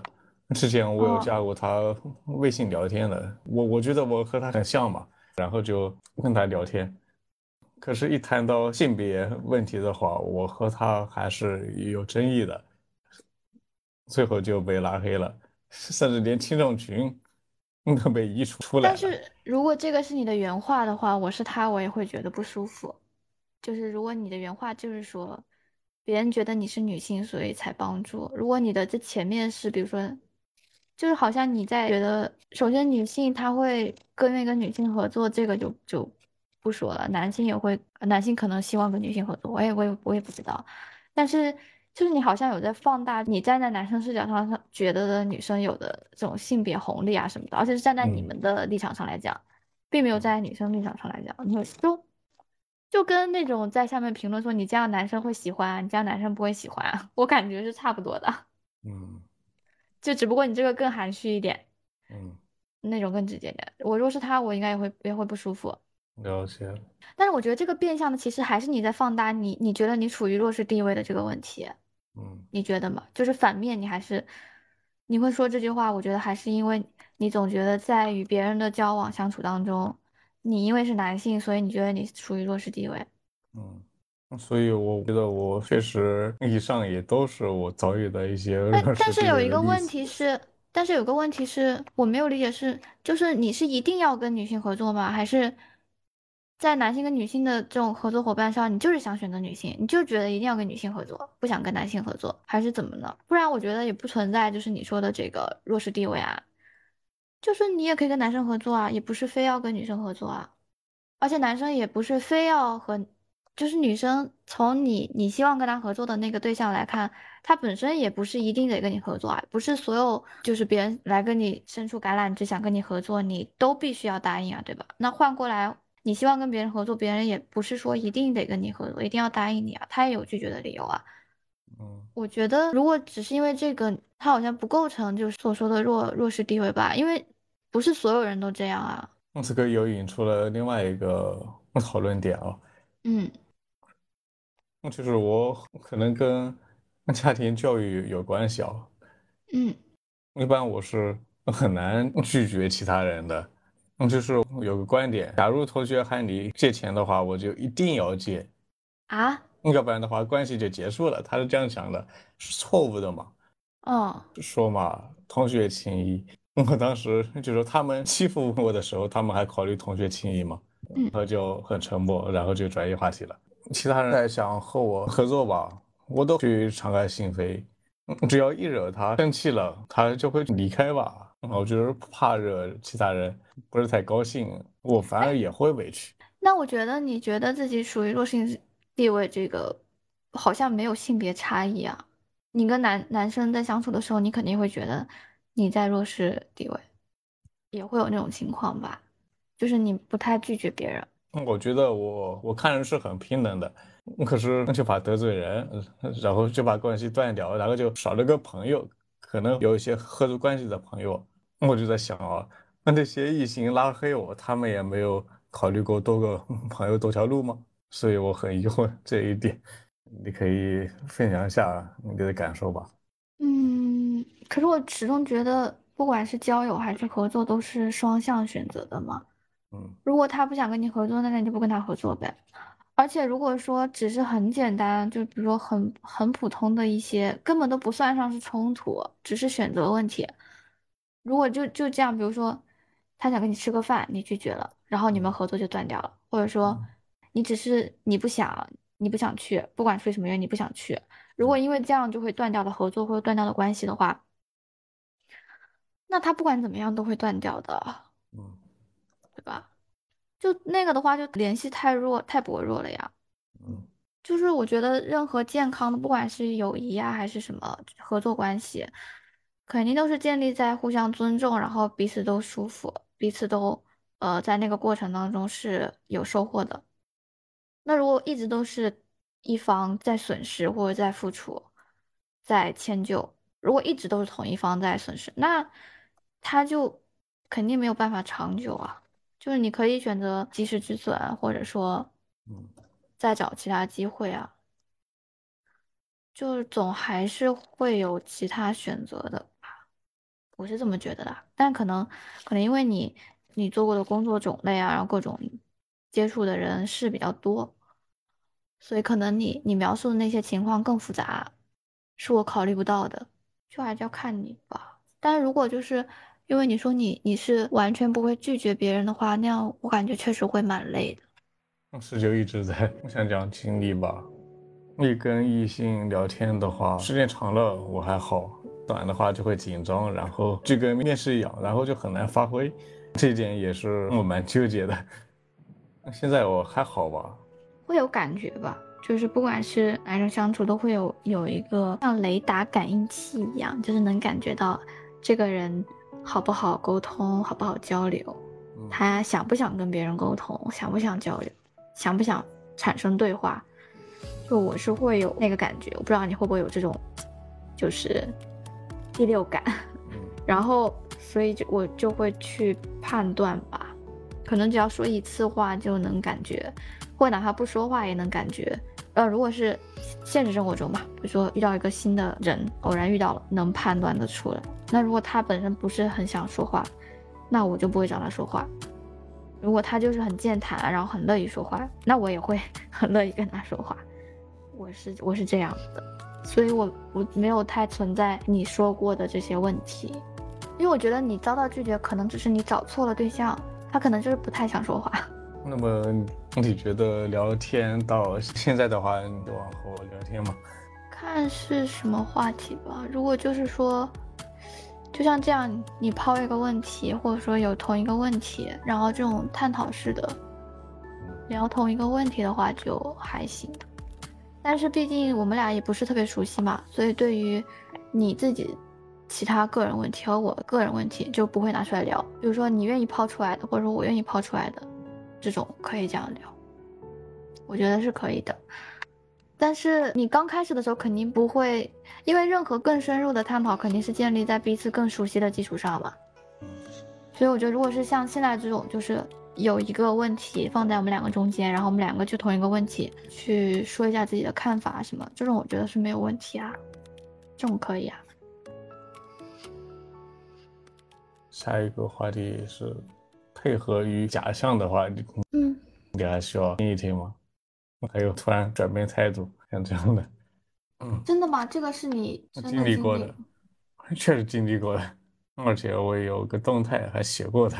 之前我有哦加过他微信聊天的，我我觉得我和他很像嘛，然后就跟他聊天。可是，一谈到性别问题的话，我和他还是有争议的，最后就被拉黑了，甚至连听众群都被移除出来。但是如果这个是你的原话的话，我是他，我也会觉得不舒服。就是如果你的原话就是说，别人觉得你是女性，所以才帮助。如果你的这前面是，比如说，就是好像你在觉得，首先女性她会跟那个女性合作，这个就就不说了。男性也会，男性可能希望跟女性合作，我也我也我也不知道。但是就是你好像有在放大你站在男生视角上觉得的女生有的这种性别红利啊什么的，而且是站在你嗯们的立场上来讲，并没有站在女生立场上来讲，你就就跟那种在下面评论说你这样男生会喜欢啊，你这样男生不会喜欢啊，我感觉是差不多的，嗯 就只不过你这个更含蓄一点，嗯，那种更直接点。我如果是他，我应该也会也会不舒服。了解。但是我觉得这个变相的其实还是你在放大你你觉得你处于弱势地位的这个问题。嗯你觉得吗？就是反面，你还是你会说这句话，我觉得还是因为你总觉得在与别人的交往相处当中，你因为是男性，所以你觉得你处于弱势地位。嗯。所以我觉得我确实以上也都是我遭遇的一些但但是有一个问题是，但是有个问题是我没有理解是，就是你是一定要跟女性合作吗？还是在男性跟女性的这种合作伙伴上，你就是想选择女性，你就觉得一定要跟女性合作，不想跟男性合作，还是怎么呢？不然我觉得也不存在就是你说的这个弱势地位啊，就是你也可以跟男生合作啊，也不是非要跟女生合作啊，而且男生也不是非要和就是女生从你你希望跟他合作的那个对象来看，他本身也不是一定得跟你合作啊，不是所有就是别人来跟你伸出橄榄枝想跟你合作，你都必须要答应啊，对吧？那换过来，你希望跟别人合作，别人也不是说一定得跟你合作，一定要答应你啊，他也有拒绝的理由啊。嗯，我觉得如果只是因为这个，他好像不构成就是所说的弱弱势地位吧，因为不是所有人都这样啊。这个又引出了另外一个讨论点啊。嗯。就是我可能跟家庭教育有关系啊，嗯，一般我是很难拒绝其他人的，嗯，就是有个观点，假如同学喊你借钱的话，我就一定要借，啊，要不然的话关系就结束了。他是这样想的，是错误的嘛？哦，说嘛，同学情谊，我当时就说他们欺负我的时候，他们还考虑同学情谊吗？嗯，然后就很沉默，然后就转移话题了。其他人在想和我合作吧，我都去敞开心扉。只要一惹他生气了，他就会离开吧。我就是怕惹其他人不是太高兴，我反而也会委屈。那我觉得你觉得自己属于弱势地位，这个好像没有性别差异啊。你跟男男生在相处的时候，你肯定会觉得你在弱势地位，也会有那种情况吧？就是你不太拒绝别人。我觉得我我看人是很平等的，可是就怕得罪人，然后就把关系断掉，然后就少了个朋友，可能有一些合作关系的朋友，我就在想啊，那那些异性拉黑我，他们也没有考虑过多个 朋友多条路吗？所以我很疑惑这一点，你可以分享一下你的感受吧。嗯，可是我始终觉得，不管是交友还是合作，都是双向选择的嘛。嗯，如果他不想跟你合作，那你就不跟他合作呗。而且如果说只是很简单，就比如说很很普通的一些，根本都不算上是冲突，只是选择问题。如果就就这样，比如说他想跟你吃个饭，你拒绝了，然后你们合作就断掉了，或者说你只是你不想你不想去，不管出于什么原因你不想去，如果因为这样就会断掉的合作或者断掉的关系的话，那他不管怎么样都会断掉的。嗯。对吧？就那个的话，就联系太弱、太薄弱了呀。嗯，就是我觉得任何健康的，不管是友谊呀，还是什么合作关系，肯定都是建立在互相尊重，然后彼此都舒服，彼此都呃在那个过程当中是有收获的。那如果一直都是一方在损失或者在付出，在迁就，如果一直都是同一方在损失，那他就肯定没有办法长久啊。就是你可以选择及时止损，或者说，再找其他机会啊。就是总还是会有其他选择的吧，我是这么觉得的。但可能，可能因为你你做过的工作种类啊，然后各种接触的人是比较多，所以可能你你描述的那些情况更复杂，是我考虑不到的。就还是要看你吧。但是如果就是。因为你说你你是完全不会拒绝别人的话，那样我感觉确实会蛮累的。当时就一直在想讲经历吧。你跟异性聊天的话，时间长了我还好，短的话就会紧张，然后就跟面试一样，然后就很难发挥。这点也是我蛮纠结的。现在我还好吧？会有感觉吧？就是不管是男生相处，都会有有一个像雷达感应器一样，就是能感觉到这个人。好不好沟通，好不好交流，他想不想跟别人沟通，想不想交流，想不想产生对话，就我是会有那个感觉，我不知道你会不会有这种，就是第六感，然后所以就我就会去判断吧，可能只要说一次话就能感觉，或哪怕不说话也能感觉。呃，如果是现实生活中吧，比如说遇到一个新的人，偶然遇到了，能判断得出来。那如果他本身不是很想说话，那我就不会找他说话。如果他就是很健谈，然后很乐意说话，那我也会很乐意跟他说话。我是我是这样的，所以我我没有太存在你说过的这些问题，因为我觉得你遭到拒绝，可能只是你找错了对象，他可能就是不太想说话。那么你觉得聊天到现在的话，你往后聊天吗？看是什么话题吧。如果就是说，就像这样，你抛一个问题，或者说有同一个问题，然后这种探讨式的聊同一个问题的话就还行，但是毕竟我们俩也不是特别熟悉嘛，所以对于你自己其他个人问题和我个人问题就不会拿出来聊。比如说你愿意抛出来的，或者说我愿意抛出来的，这种可以这样聊，我觉得是可以的。但是你刚开始的时候肯定不会，因为任何更深入的探讨肯定是建立在彼此更熟悉的基础上嘛。所以我觉得，如果是像现在这种，就是有一个问题放在我们两个中间，然后我们两个就同一个问题去说一下自己的看法什么，这种我觉得是没有问题啊，这种可以啊。下一个话题是配合于假象的话，嗯，你还需要听一听吗？还有突然转变态度，像这样的，嗯，真的吗？这个是你经历过的，确实经历过的。而且我有个动态还写过的，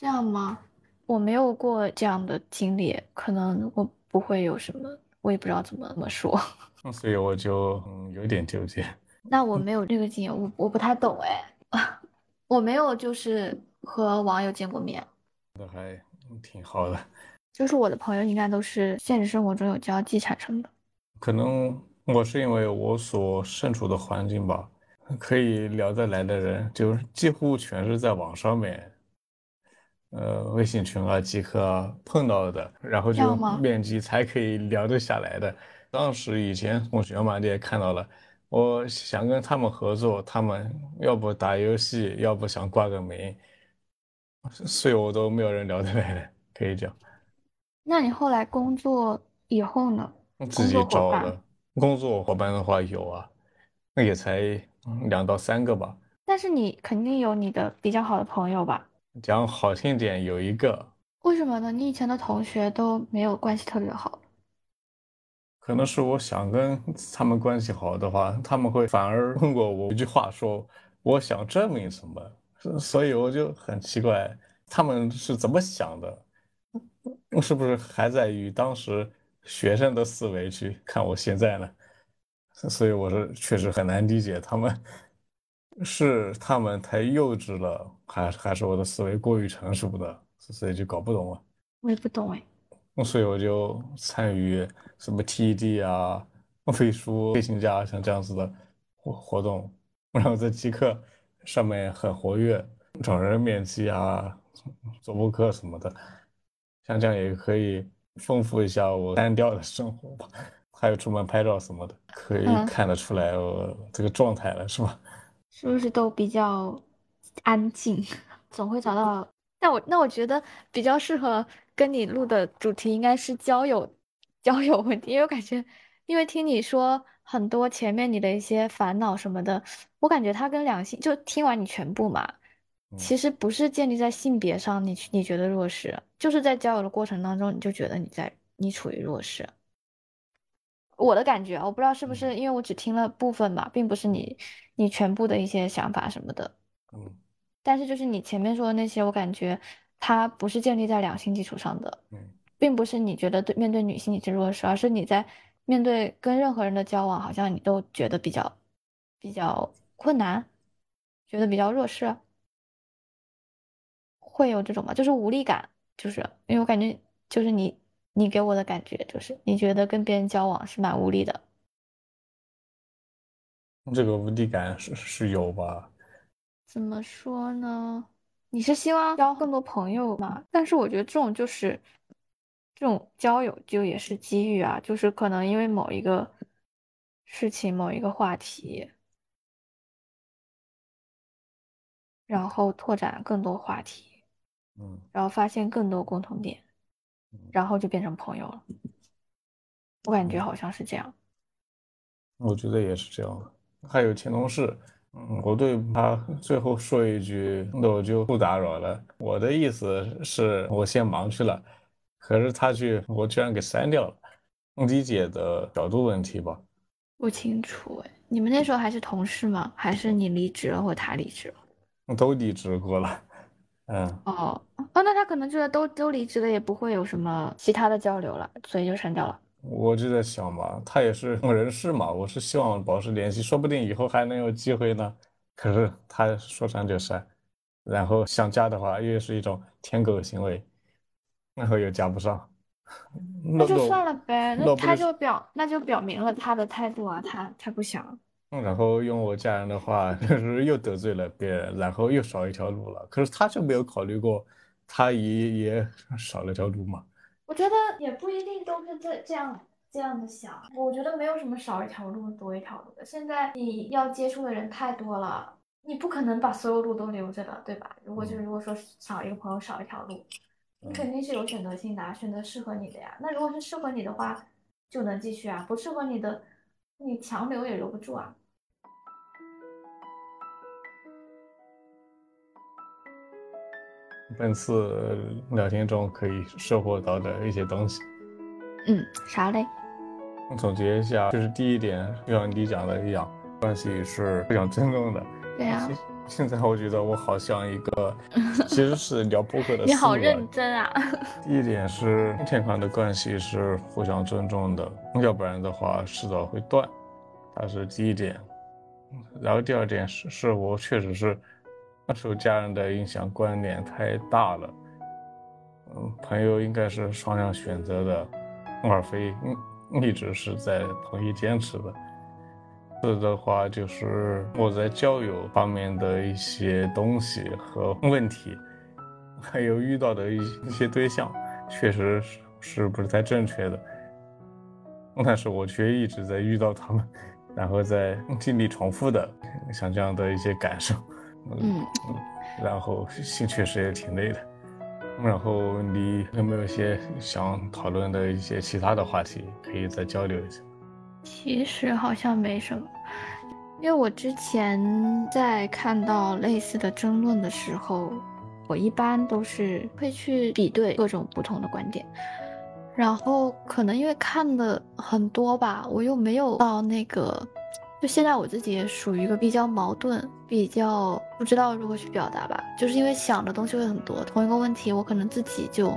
这样吗？我没有过这样的经历，可能我不会有什么，我也不知道怎么怎么说，所以我就嗯有点纠结。那我没有这个经验，我我不太懂哎，我没有就是和网友见过面，那还挺好的。就是我的朋友应该都是现实生活中有交际产生的，可能我是因为我所身处的环境吧。可以聊得来的人，就几乎全是在网上面，呃，微信群啊、即刻啊碰到的，然后就面基才可以聊得下来的。当时以前同学嘛，你也看到了，我想跟他们合作，他们要不打游戏，要不想挂个名，所以我都没有人聊得来的，可以讲。那你后来工作以后呢？自己找的。工作伙伴的话有啊，那也才。两到三个吧，但是你肯定有你的比较好的朋友吧？讲好听点，有一个。为什么呢？你以前的同学都没有关系特别好。可能是我想跟他们关系好的话，他们会反而问过我一句话，说我想证明什么，所以我就很奇怪，他们是怎么想的？是不是还在于当时学生的思维去看我现在呢？所以我是确实很难理解他们，是他们太幼稚了，还还是我的思维过于成熟的，所以就搞不懂了。我也不懂哎。所以我就参与什么 TED 啊、背书、飞行家像这样子的活活动，然后在极客上面很活跃，找人面基啊、做播客什么的，像这样也可以丰富一下我单调的生活吧。还有出门拍照什么的，可以看得出来我这个状态了，是吧？是不是都比较安静？总会找到。那我那我觉得比较适合跟你录的主题应该是交友，交友问题，因为我感觉，因为听你说很多前面你的一些烦恼什么的，我感觉他跟两性就听完你全部嘛，其实不是建立在性别上，你你觉得弱势，就是在交友的过程当中，你就觉得你在你处于弱势。我的感觉我不知道是不是因为我只听了部分嘛，并不是你你全部的一些想法什么的。嗯，但是就是你前面说的那些，我感觉它不是建立在两性基础上的。嗯，并不是你觉得对面对女性你是弱势，而是你在面对跟任何人的交往，好像你都觉得比较比较困难，觉得比较弱势，会有这种吗？就是无力感，就是因为我感觉就是你。你给我的感觉就是，你觉得跟别人交往是蛮无力的。这个无力感是是有吧？怎么说呢？你是希望交更多朋友嘛？但是我觉得这种就是这种交友就也是机遇啊，就是可能因为某一个事情、某一个话题，然后拓展更多话题，嗯，然后发现更多共同点。然后就变成朋友了，我感觉好像是这样。我觉得也是这样。还有前同事，嗯，我对他最后说一句，那我就不打扰了。我的意思是我先忙去了，可是他去，我居然给删掉了。理解的角度问题吧。不清楚哎，你们那时候还是同事吗？还是你离职了，或他离职了？都离职过了。嗯哦哦，那他可能觉得都都离职了，也不会有什么其他的交流了，所以就删掉了。我就在想嘛，他也是人事嘛，我是希望保持联系，说不定以后还能有机会呢。可是他说删就删，然后想加的话，又是一种舔狗行为。然后又加不上，那就算了呗。那他就表那就表明了他的态度啊，他他不想。然后用我家人的话，就是又得罪了别人，然后又少一条路了。可是他就没有考虑过，他也也少了条路嘛。我觉得也不一定都是这这样这样的想。我觉得没有什么少一条路多一条路的。现在你要接触的人太多了，你不可能把所有路都留着的，对吧？如果就是如果说少一个朋友少一条路，你肯定是有选择性的，选择适合你的呀。那如果是适合你的话，就能继续啊；不适合你的，你强留也留不住啊。本次聊天中可以收获到的一些东西，嗯，啥嘞？总结一下，就是第一点，就像你讲的一样，关系是非常尊重的。对呀。现在我觉得我好像一个，其实是聊播客的。你好认真啊。第一点是健康的关系是互相尊重的，要不然的话迟早会断，它是第一点。然后第二点是，是我确实是。受家人的影响，观念太大了。嗯，朋友应该是双向选择的，而非一直是在同一坚持的。这的话，就是我在交友方面的一些东西和问题，还有遇到的一一些对象，确实是是不是太正确的。但是我却一直在遇到他们，然后在经历重复的像这样的一些感受。嗯，然后心确实也挺累的。然后你有没有一些想讨论的一些其他的话题，可以再交流一下？其实好像没什么，因为我之前在看到类似的争论的时候，我一般都是会去比对各种不同的观点。然后可能因为看的很多吧，我又没有到那个。就现在我自己也属于一个比较矛盾、比较不知道如何去表达吧，就是因为想的东西会很多，同一个问题我可能自己就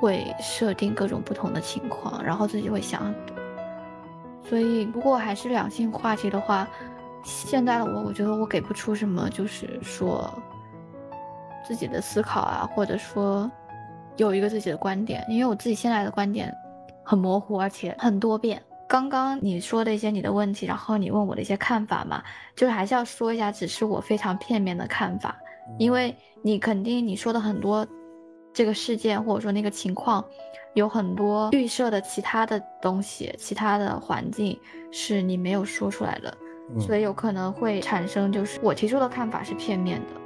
会设定各种不同的情况，然后自己会想很多。所以如果还是两性话题的话，现在的我，我觉得我给不出什么，就是说自己的思考啊，或者说有一个自己的观点，因为我自己现在的观点很模糊，而且很多变。刚刚你说的一些你的问题，然后你问我的一些看法嘛，就是还是要说一下，只是我非常片面的看法，因为你肯定你说的很多这个事件或者说那个情况，有很多预设的其他的东西、其他的环境是你没有说出来的，所以有可能会产生就是我提出的看法是片面的，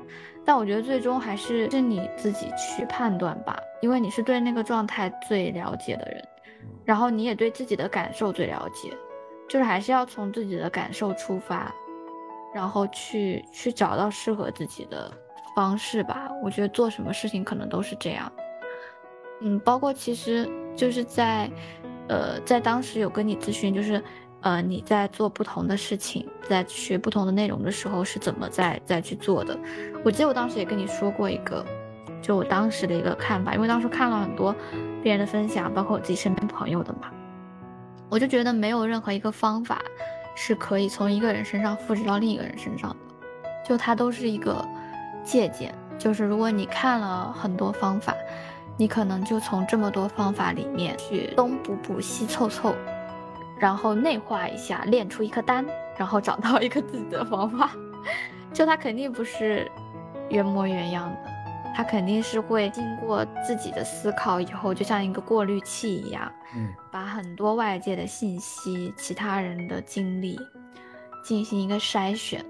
但我觉得最终还是是你自己去判断吧，因为你是对那个状态最了解的人。然后你也对自己的感受最了解，就是还是要从自己的感受出发，然后去去找到适合自己的方式吧。我觉得做什么事情可能都是这样，嗯，包括其实就是在，呃，在当时有跟你咨询，就是，呃，你在做不同的事情，在学不同的内容的时候是怎么在在去做的。我记得我当时也跟你说过一个，就我当时的一个看法，因为当时看了很多。别人的分享，包括我自己身边朋友的嘛，我就觉得没有任何一个方法是可以从一个人身上复制到另一个人身上的，就它都是一个借鉴。就是如果你看了很多方法，你可能就从这么多方法里面去东补补西凑凑，然后内化一下，练出一颗丹，然后找到一个自己的方法。就它肯定不是原模原样的。他肯定是会经过自己的思考以后，就像一个过滤器一样，嗯，把很多外界的信息、其他人的经历进行一个筛选，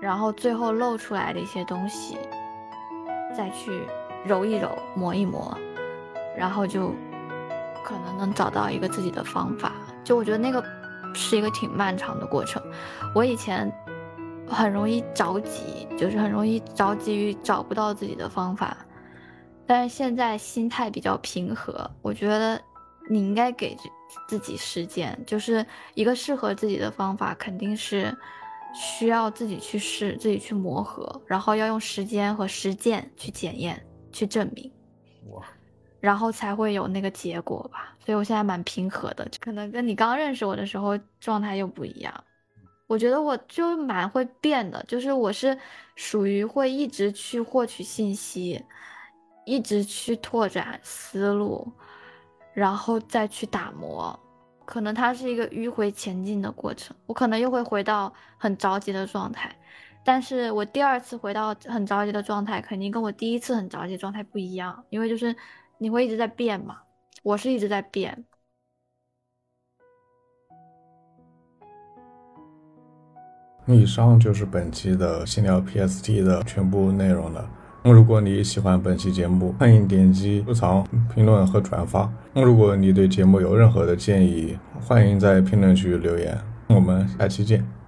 然后最后露出来的一些东西，再去揉一揉、磨一磨，然后就可能能找到一个自己的方法。就我觉得那个是一个挺漫长的过程。我以前。很容易着急，就是很容易着急于找不到自己的方法。但是现在心态比较平和，我觉得你应该给自己时间，就是一个适合自己的方法，肯定是需要自己去试，自己去磨合，然后要用时间和实践去检验、去证明，哇，然后才会有那个结果吧。所以我现在蛮平和的，可能跟你刚认识我的时候状态又不一样。我觉得我就蛮会变的，就是我是属于会一直去获取信息，一直去拓展思路，然后再去打磨，可能它是一个迂回前进的过程。我可能又会回到很着急的状态，但是我第二次回到很着急的状态，肯定跟我第一次很着急状态不一样，因为就是你会一直在变嘛，我是一直在变。以上就是本期的新聊 PST 的全部内容了。如果你喜欢本期节目，欢迎点击收藏、评论和转发。如果你对节目有任何的建议，欢迎在评论区留言。我们下期见。